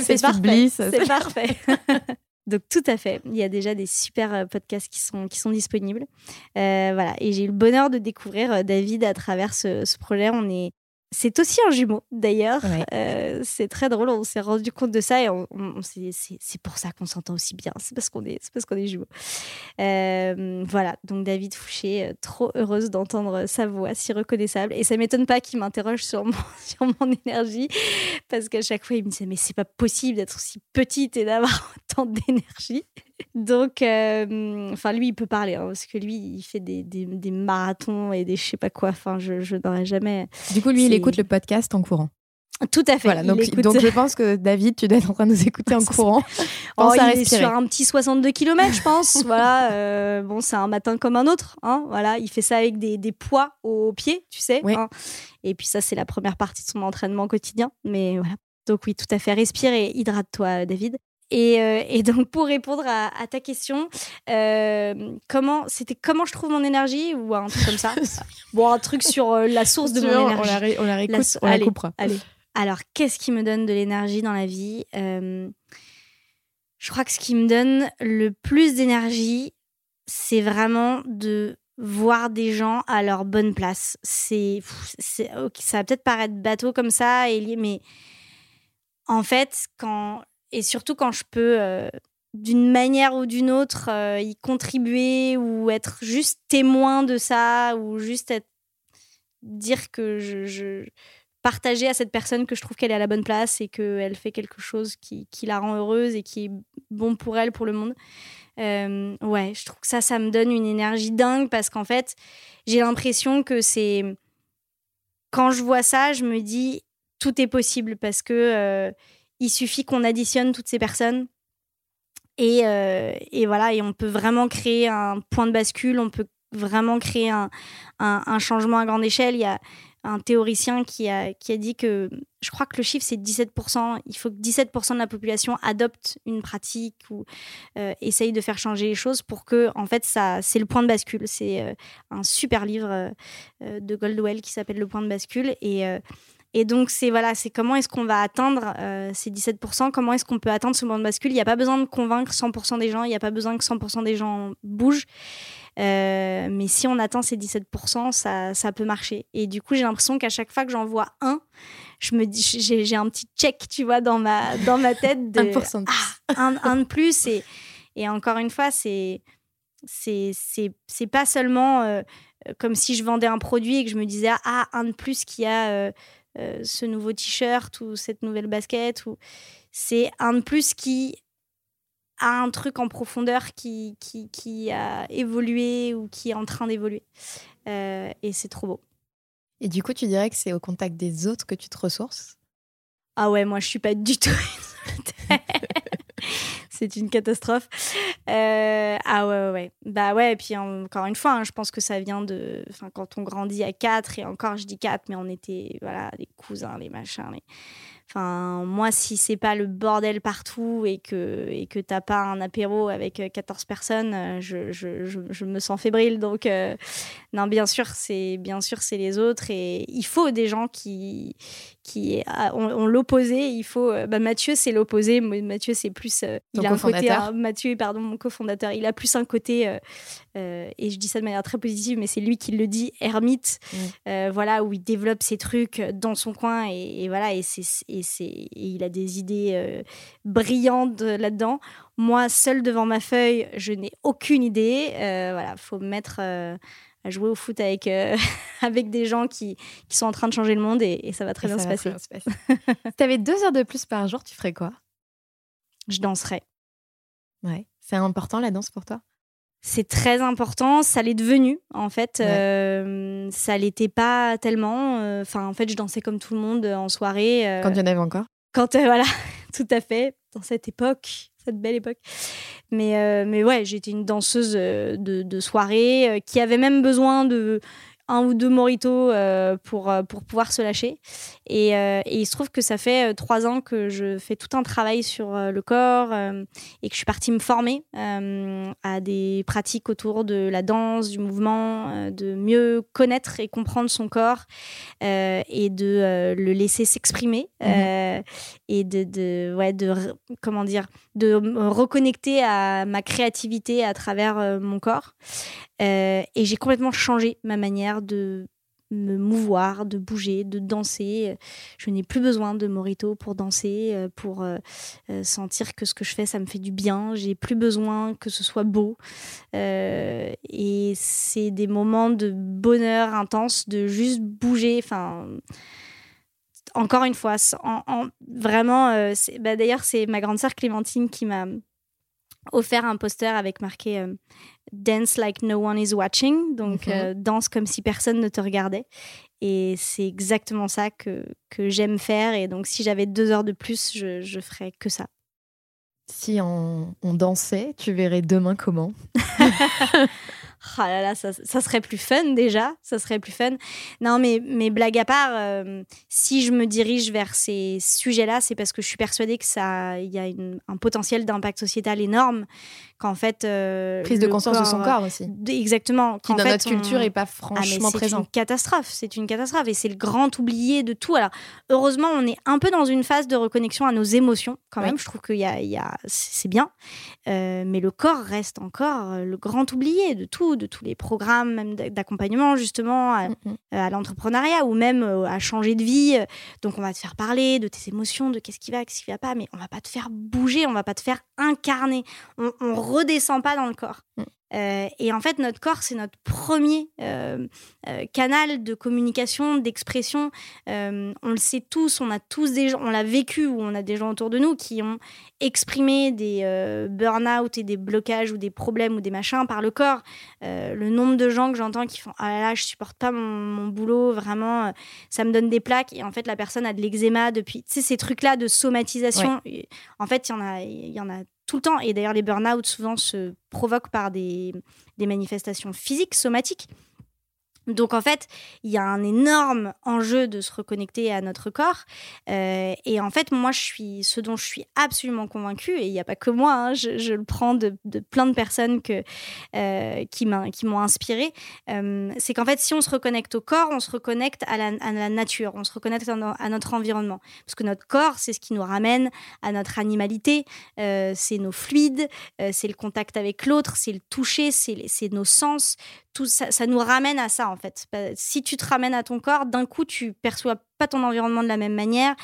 C'est parfait. C'est parfait. Donc tout à fait, il y a déjà des super podcasts qui sont, qui sont disponibles. voilà, et j'ai eu le bonheur de découvrir David à travers ce, ce projet. On est c'est aussi un jumeau, d'ailleurs. Euh, c'est très drôle, on s'est rendu compte de ça et on, c'est pour ça qu'on s'entend aussi bien. C'est parce qu'on est, parce qu'on est jumeaux. Euh, voilà, donc David Fouché, euh, trop heureuse d'entendre sa voix si reconnaissable. Et ça m'étonne pas qu'il m'interroge sur mon, sur mon énergie, parce qu'à chaque fois, il me disait Mais c'est pas possible d'être aussi petite et d'avoir autant d'énergie. Donc, euh, enfin, lui, il peut parler, hein, parce que lui, il fait des, des, marathons et des je sais pas quoi. Enfin, je, je n'aurais jamais. Du coup, lui, il écoute le podcast en courant. Tout à fait. Voilà, donc, donc, je pense que David, tu dois être en train de nous écouter en courant. oh, il est sur un petit 62 km, je pense. voilà. Euh, bon, c'est un matin comme un autre. Hein, voilà, il fait ça avec des, des poids aux pieds, tu sais. Hein. Et puis ça, c'est la première partie de son entraînement quotidien. Mais voilà. Donc oui, tout à fait. Respire et hydrate-toi, David. Euh, et, donc, pour répondre à, ta question, euh, comment c'était comment je trouve mon énergie ou un truc comme ça Bon, un truc sur euh, la source de mon énergie. On la, réécoute, on la coupera. Allez. Alors, qu'est-ce qui me donne de l'énergie dans la vie Je crois que ce qui me donne le plus d'énergie, c'est vraiment de voir des gens à leur bonne place. C'est, ça va peut-être paraître bateau comme ça, mais en fait, quand et surtout quand je peux, euh, d'une manière ou d'une autre, euh, y contribuer ou être juste témoin de ça ou juste dire que je, partager à cette personne que je trouve qu'elle est à la bonne place et qu'elle fait quelque chose qui, qui, la rend heureuse et qui est bon pour elle, pour le monde. Euh, ouais, je trouve que ça, ça me donne une énergie dingue parce qu'en fait, j'ai l'impression que c'est. Quand je vois ça, je me dis tout est possible parce que il suffit qu'on additionne toutes ces personnes. Et, euh, et, voilà, et on peut vraiment créer un point de bascule, on peut vraiment créer un, un, changement à grande échelle. Il y a un théoricien qui a, qui a dit que, je crois que le chiffre c'est 17%, il faut que 17% de la population adopte une pratique ou euh, essaye de faire changer les choses pour que, en fait, ça, c'est le point de bascule. C'est euh, un super livre de Goldwell qui s'appelle Le point de bascule. Et, et donc, c'est voilà, c'est comment est-ce qu'on va atteindre ces 17%, comment est-ce qu'on peut atteindre ce point de bascule? Il n'y a pas besoin de convaincre 100% des gens, il n'y a pas besoin que 100% des gens bougent. Euh, mais si on atteint ces 17%, ça, ça peut marcher. Et du coup, j'ai l'impression qu'à chaque fois que j'en vois un, je me dis, j'ai un petit check, tu vois, dans ma, dans ma tête de 1% de plus. Ah, un, de plus. Et, et encore une fois, c'est c'est pas seulement euh, comme si je vendais un produit et que je me disais ah un de plus qui a euh, ce nouveau t-shirt ou cette nouvelle basket ou c'est un de plus qui un truc en profondeur qui, qui, qui, a évolué ou qui est en train d'évoluer. Euh, et c'est trop beau. Et du coup, tu dirais que c'est au contact des autres que tu te ressources? Ah ouais, moi je suis pas du tout. c'est une catastrophe. Euh, ah ouais, ouais, ouais, Bah ouais, et puis encore une fois, hein, je pense que ça vient de. Quand on grandit à quatre, et encore je dis quatre, mais on était, voilà, les cousins, les machins, les Enfin, moi, si c'est pas le bordel partout et que et que t'as pas un apéro avec 14 euh, personnes, euh, je, je, je, me sens fébrile. Donc, euh, non, bien sûr, c'est bien sûr c'est les autres et il faut des gens qui qui ont, l'opposé. Il faut. Bah, Mathieu, c'est l'opposé. Mathieu, c'est plus. il a un côté. Mathieu, pardon, mon cofondateur, il a plus un côté. Et je dis ça de manière très positive, mais c'est lui qui le dit, ermite. Mmh. voilà, où il développe ses trucs dans son coin et, et voilà, et c'est et, il a des idées euh, brillantes là-dedans. Moi, seule devant ma feuille, je n'ai aucune idée. Euh, voilà, faut me mettre euh, à jouer au foot avec, avec des gens qui, qui, sont en train de changer le monde et, ça va très bien se passer. si tu avais deux heures de plus par jour, tu ferais quoi? Je danserais. Ouais. C'est important la danse pour toi? C'est très important. Ça l'est devenu, en fait. Euh, ça l'était pas tellement. Euh, enfin, en fait, je dansais comme tout le monde en soirée. Euh, quand il y en avait encore Quand, voilà, tout à fait. Dans cette époque, cette belle époque. Mais, mais ouais, j'étais une danseuse de, de soirée qui avait même besoin de un ou deux moritos euh, pour, euh, pour pouvoir se lâcher. Et, euh, et, il se trouve que ça fait trois ans que je fais tout un travail sur le corps et que je suis partie me former à des pratiques autour de la danse, du mouvement, de mieux connaître et comprendre son corps et de le laisser s'exprimer mhm. et de, de, ouais, de, comment dire, de me reconnecter à ma créativité à travers mon corps. et j'ai complètement changé ma manière de me mouvoir, de bouger, de danser. Je n'ai plus besoin de morito pour danser, euh, pour euh, euh, sentir que ce que je fais, ça me fait du bien. J'ai plus besoin que ce soit beau. et c'est des moments de bonheur intense, de juste bouger. Enfin, encore une fois, en, vraiment, bah, d'ailleurs, c'est ma grande sœur Clémentine qui m'a offert un poster avec marqué euh, Dance like no one is watching, donc mhm. euh, danse comme si personne ne te regardait. Et c'est exactement ça que, que j'aime faire. Et donc, si j'avais deux heures de plus, je, je ferais que ça. Si on, on dansait, tu verrais demain comment? Ah là là, ça, serait plus fun déjà, ça serait plus fun. Non, mais, mais blague à part, euh, si je me dirige vers ces sujets-là, c'est parce que je suis persuadée que ça, il y a un potentiel d'impact sociétal énorme. Qu'en fait, euh, prise de conscience de son corps aussi. exactement. Qui dans notre culture est pas ah, franchement présent. C'est une catastrophe, c'est une catastrophe et c'est le grand oublié de tout. Alors heureusement, on est un peu dans une phase de reconnexion à nos émotions quand même. Je trouve qu'il y a, y a c'est bien, euh, mais le corps reste encore le grand oublié de tout de tous les programmes même d'accompagnement justement à, mm, mm. Euh, l'entrepreneuriat ou même euh, à changer de vie. Donc on va te faire parler de tes émotions, de qu'est-ce qui va, qu'est-ce qui va pas, mais on va pas te faire bouger, on va pas te faire incarner. On, on redescend pas dans le corps. Mm. Euh, et en fait, notre corps, c'est notre premier euh, euh, canal de communication, d'expression. on le sait tous, on a tous des gens, on l'a vécu ou on a des gens autour de nous qui ont exprimé des burn-out et des blocages ou des problèmes ou des machins par le corps. le nombre de gens que j'entends qui font Ah là là, je supporte pas mon, boulot, vraiment, ça me donne des plaques. Et en fait, la personne a de l'eczéma depuis. Tu sais, ces trucs-là de somatisation. En fait, il y en a, il y en a tout le temps. Et d'ailleurs, les burn-out souvent se provoquent par des, manifestations physiques, somatiques. Donc en fait, il y a un énorme enjeu de se reconnecter à notre corps. Euh, et en fait, moi, je suis ce dont je suis absolument convaincue, et il n'y a pas que moi, hein, je, le prends de, plein de personnes que, euh, qui m'ont inspiré, euh, c'est qu'en fait, si on se reconnecte au corps, on se reconnecte à la, nature, on se reconnecte à, notre environnement. Parce que notre corps, c'est ce qui nous ramène à notre animalité, c'est nos fluides, c'est le contact avec l'autre, c'est le toucher, c'est nos sens, tout ça nous ramène à ça en fait. Si tu te ramènes à ton corps, d'un coup, tu perçois ton environnement de la même manière.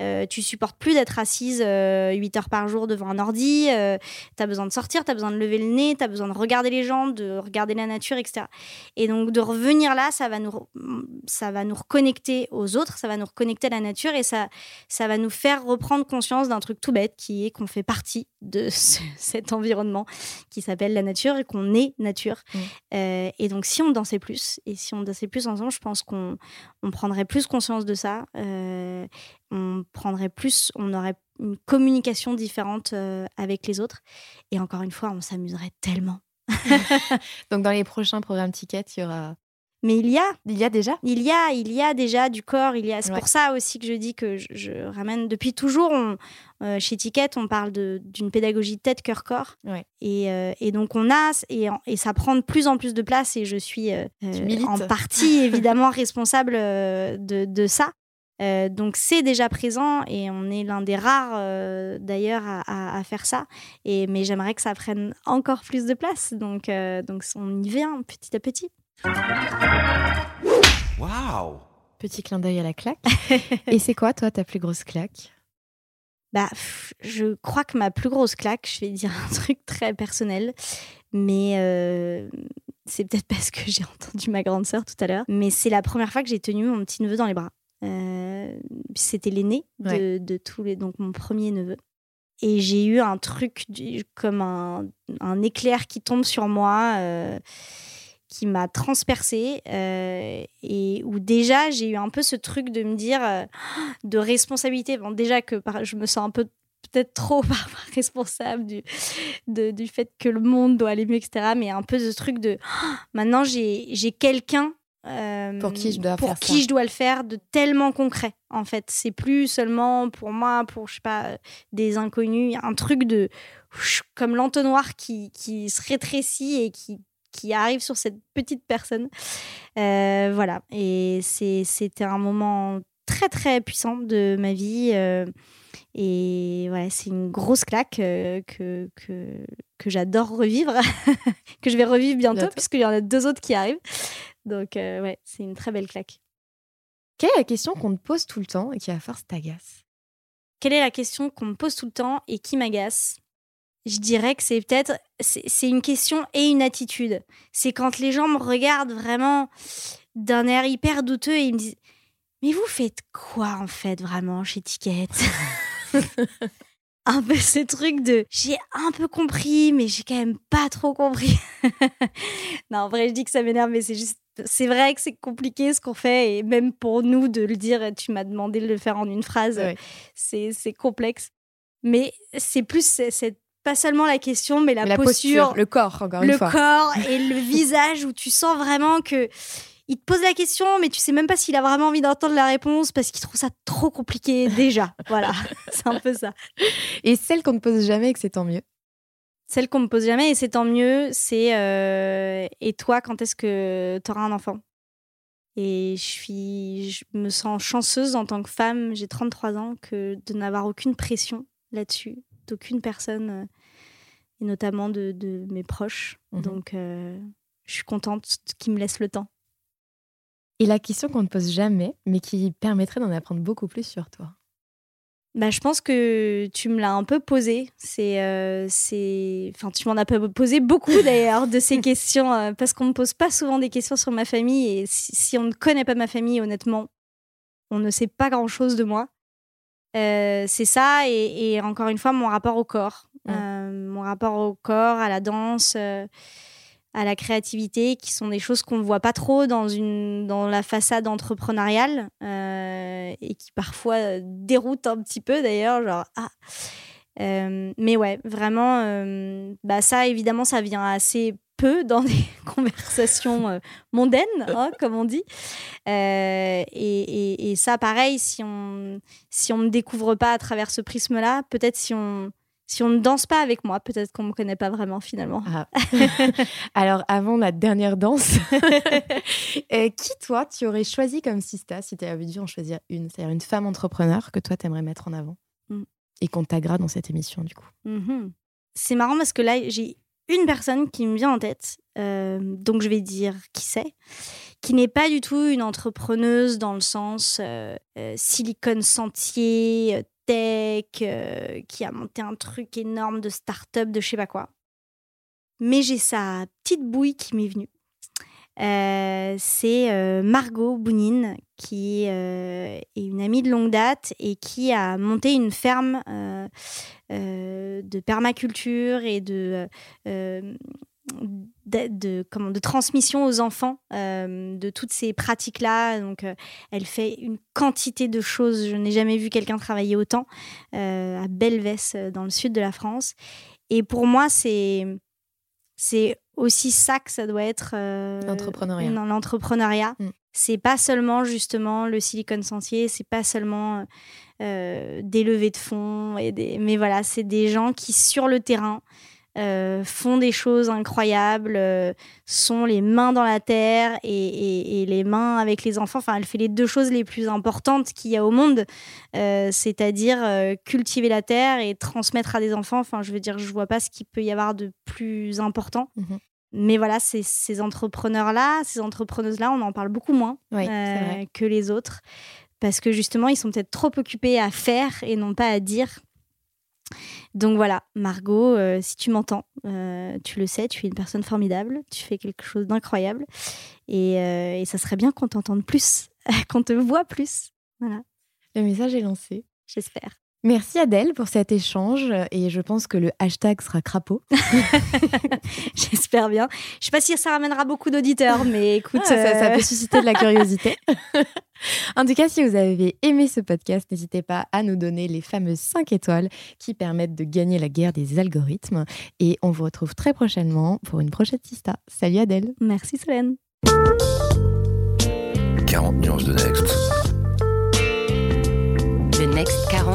Euh, tu supportes plus d'être assise 8 euh, heures par jour devant un ordi. Euh, tu as besoin de sortir, tu as besoin de lever le nez, tu as besoin de regarder les gens, de regarder la nature, etc. Et donc de revenir là, ça va nous, ça va nous reconnecter aux autres, ça va nous reconnecter à la nature et ça, ça va nous faire reprendre conscience d'un truc tout bête qui est qu'on fait partie de cet environnement qui s'appelle la nature et qu'on est nature. Mmh. et donc si on dansait plus et si on dansait plus ensemble, je pense qu'on on prendrait plus conscience de ça euh, on prendrait plus, on aurait une communication différente euh, avec les autres. Et encore une fois, on s'amuserait tellement. Donc dans les prochains programmes Ticket, il y aura mais il y a. Il y a déjà? Il y a, il y a déjà du corps. Il y a. C'est pour ça aussi que je dis que je, ramène. Depuis toujours, euh, chez Ticket, on parle d'une pédagogie tête-cœur-corps. Et, et, donc, on a. Et, et, ça prend de plus en plus de place. Et je suis en partie, évidemment, responsable de, de ça. Euh, donc c'est déjà présent et on est l'un des rares euh, d'ailleurs à, faire ça. Et, mais j'aimerais que ça prenne encore plus de place. Donc, euh, donc on y vient petit à petit. Waouh Petit clin d'œil à la claque. et c'est quoi toi ta plus grosse claque? Bah, je crois que ma plus grosse claque, je vais dire un truc très personnel, mais c'est peut-être parce que j'ai entendu ma grande sœur tout à l'heure, mais c'est la première fois que j'ai tenu mon petit neveu dans les bras. Euh, c'était l'aîné de, tous les, donc mon premier neveu. Et j'ai eu un truc comme un, un, éclair qui tombe sur moi, euh, qui m'a transpercé, euh, et où déjà j'ai eu un peu ce truc de me dire de responsabilité. Bon, déjà que je me sens un peu peut-être trop responsable du, du fait que le monde doit aller mieux, etc. Mais un peu ce truc de maintenant j'ai quelqu'un euh, pour qui je dois pour qui je dois le faire de tellement concret en fait. C'est plus seulement pour moi pour je sais pas des inconnus. Un truc de comme l'entonnoir qui, qui se rétrécit et qui qui arrive sur cette petite personne. Euh, voilà. Et c'était un moment très très puissant de ma vie euh, et ouais, c'est une grosse claque que, que, que j'adore revivre, que je vais revivre bientôt, puisqu'il y en a deux autres qui arrivent. Donc, euh, ouais, c'est une très belle claque. Quelle est la question qu'on te pose tout le temps et qui à force t'agace? Quelle est la question qu'on me pose tout le temps et qui m'agace? Je dirais que c'est peut-être c'est une question et une attitude. C'est quand les gens me regardent vraiment d'un air hyper douteux et ils me disent mais vous faites quoi en fait vraiment chez Ticket? un peu ce truc de j'ai un peu compris, mais j'ai quand même pas trop compris. non, en vrai, je dis que ça m'énerve, mais c'est juste. C'est vrai que c'est compliqué ce qu'on fait, et même pour nous de le dire, tu m'as demandé de le faire en une phrase, c'est complexe. Mais c'est plus c'est pas seulement la question, mais la, posture, le corps, encore une fois. Le corps et le visage où tu sens vraiment que il te pose la question, mais tu sais même pas s'il a vraiment envie d'entendre la réponse parce qu'il trouve ça trop compliqué déjà. voilà, c'est un peu ça. Et celle qu'on ne pose jamais et que c'est tant mieux Celle qu'on me pose jamais et c'est tant mieux, c'est euh, et toi, quand est-ce que tu auras un enfant? Et je, suis, je me sens chanceuse en tant que femme, j'ai 33 ans, que de n'avoir aucune pression là-dessus, d'aucune personne, euh, et notamment de, mes proches. Mmh Donc, euh, je suis contente qu'ils me laissent le temps. Et la question qu'on ne pose jamais, mais qui permettrait d'en apprendre beaucoup plus sur toi. Bah, je pense que tu me l'as un peu posé. C'est, euh, c'est, enfin, tu m'en as posé beaucoup d'ailleurs de ces questions euh, parce qu'on me pose pas souvent des questions sur ma famille. Et si, on ne connaît pas ma famille, honnêtement, on ne sait pas grand chose de moi. Euh, c'est ça. Et, encore une fois mon rapport au corps, mon rapport au corps, à la danse à la créativité, qui sont des choses qu'on ne voit pas trop dans, une, dans la façade entrepreneuriale euh, et qui parfois déroutent un petit peu d'ailleurs. Genre, ah. Euh, mais ouais, vraiment, euh, bah ça évidemment, ça vient assez peu dans des conversations euh, mondaines, hein, comme on dit. Euh, et, ça, pareil, si on si on me découvre pas à travers ce prisme-là, peut-être si on si on ne danse pas avec moi, peut-être qu'on me connaît pas vraiment finalement. Ah. Alors, avant la dernière danse, euh, qui toi tu aurais choisi comme sista si tu avais dû en choisir une, c'est-à-dire une femme entrepreneur que toi tu aimerais mettre en avant mm. et qu'on t'agra dans cette émission du coup? Mm-hmm. C'est marrant parce que là j'ai une personne qui me vient en tête, euh, donc je vais dire qui c'est, qui n'est pas du tout une entrepreneuse dans le sens euh, euh silicone sentier, euh, qui a monté un truc énorme de start-up, de je sais pas quoi. Mais j'ai sa petite bouille qui m'est venue. c'est Margot Bounine, qui est une amie de longue date et qui a monté une ferme euh, de permaculture et de, euh, de, comment, de transmission aux enfants euh, de toutes ces pratiques-là. Donc, elle fait une quantité de choses. Je n'ai jamais vu quelqu'un travailler autant à Belvès, dans le sud de la France. Et pour moi, c'est c'est aussi ça que ça doit être l'entrepreneuriat. l'entrepreneuriat. Mm. C'est pas seulement justement le silicone sentier, c'est pas seulement euh, des levées de fonds. Et des... Mais voilà, c'est des gens qui, sur le terrain, euh, font des choses incroyables, euh, sont les mains dans la terre et, les mains avec les enfants. Enfin, elle fait les deux choses les plus importantes qu'il y a au monde, c'est-à-dire cultiver la terre et transmettre à des enfants. Enfin, je veux dire, je vois pas ce qu'il peut y avoir de plus important. Mmh Mais voilà, ces entrepreneurs-là, ces entrepreneuses-là, on en parle beaucoup moins que les autres parce que justement, ils sont peut-être trop occupés à faire et non pas à dire. Donc voilà, Margot, euh, si tu m'entends, euh, tu le sais, tu es une personne formidable, tu fais quelque chose d'incroyable et, euh, et, ça serait bien qu'on t'entende plus, qu'on te voit plus. Voilà. Le message est lancé. J'espère. Merci Adèle pour cet échange et je pense que le hashtag sera crapaud. J'espère bien. Je sais pas si ça ramènera beaucoup d'auditeurs, mais écoute, ah, ça, peut susciter de la curiosité. en tout cas, si vous avez aimé ce podcast, n'hésitez pas à nous donner les fameuses 5 étoiles qui permettent de gagner la guerre des algorithmes. Et on vous retrouve très prochainement pour une prochaine Sista. Salut Adèle. Merci Solène. 40 nuances de Next.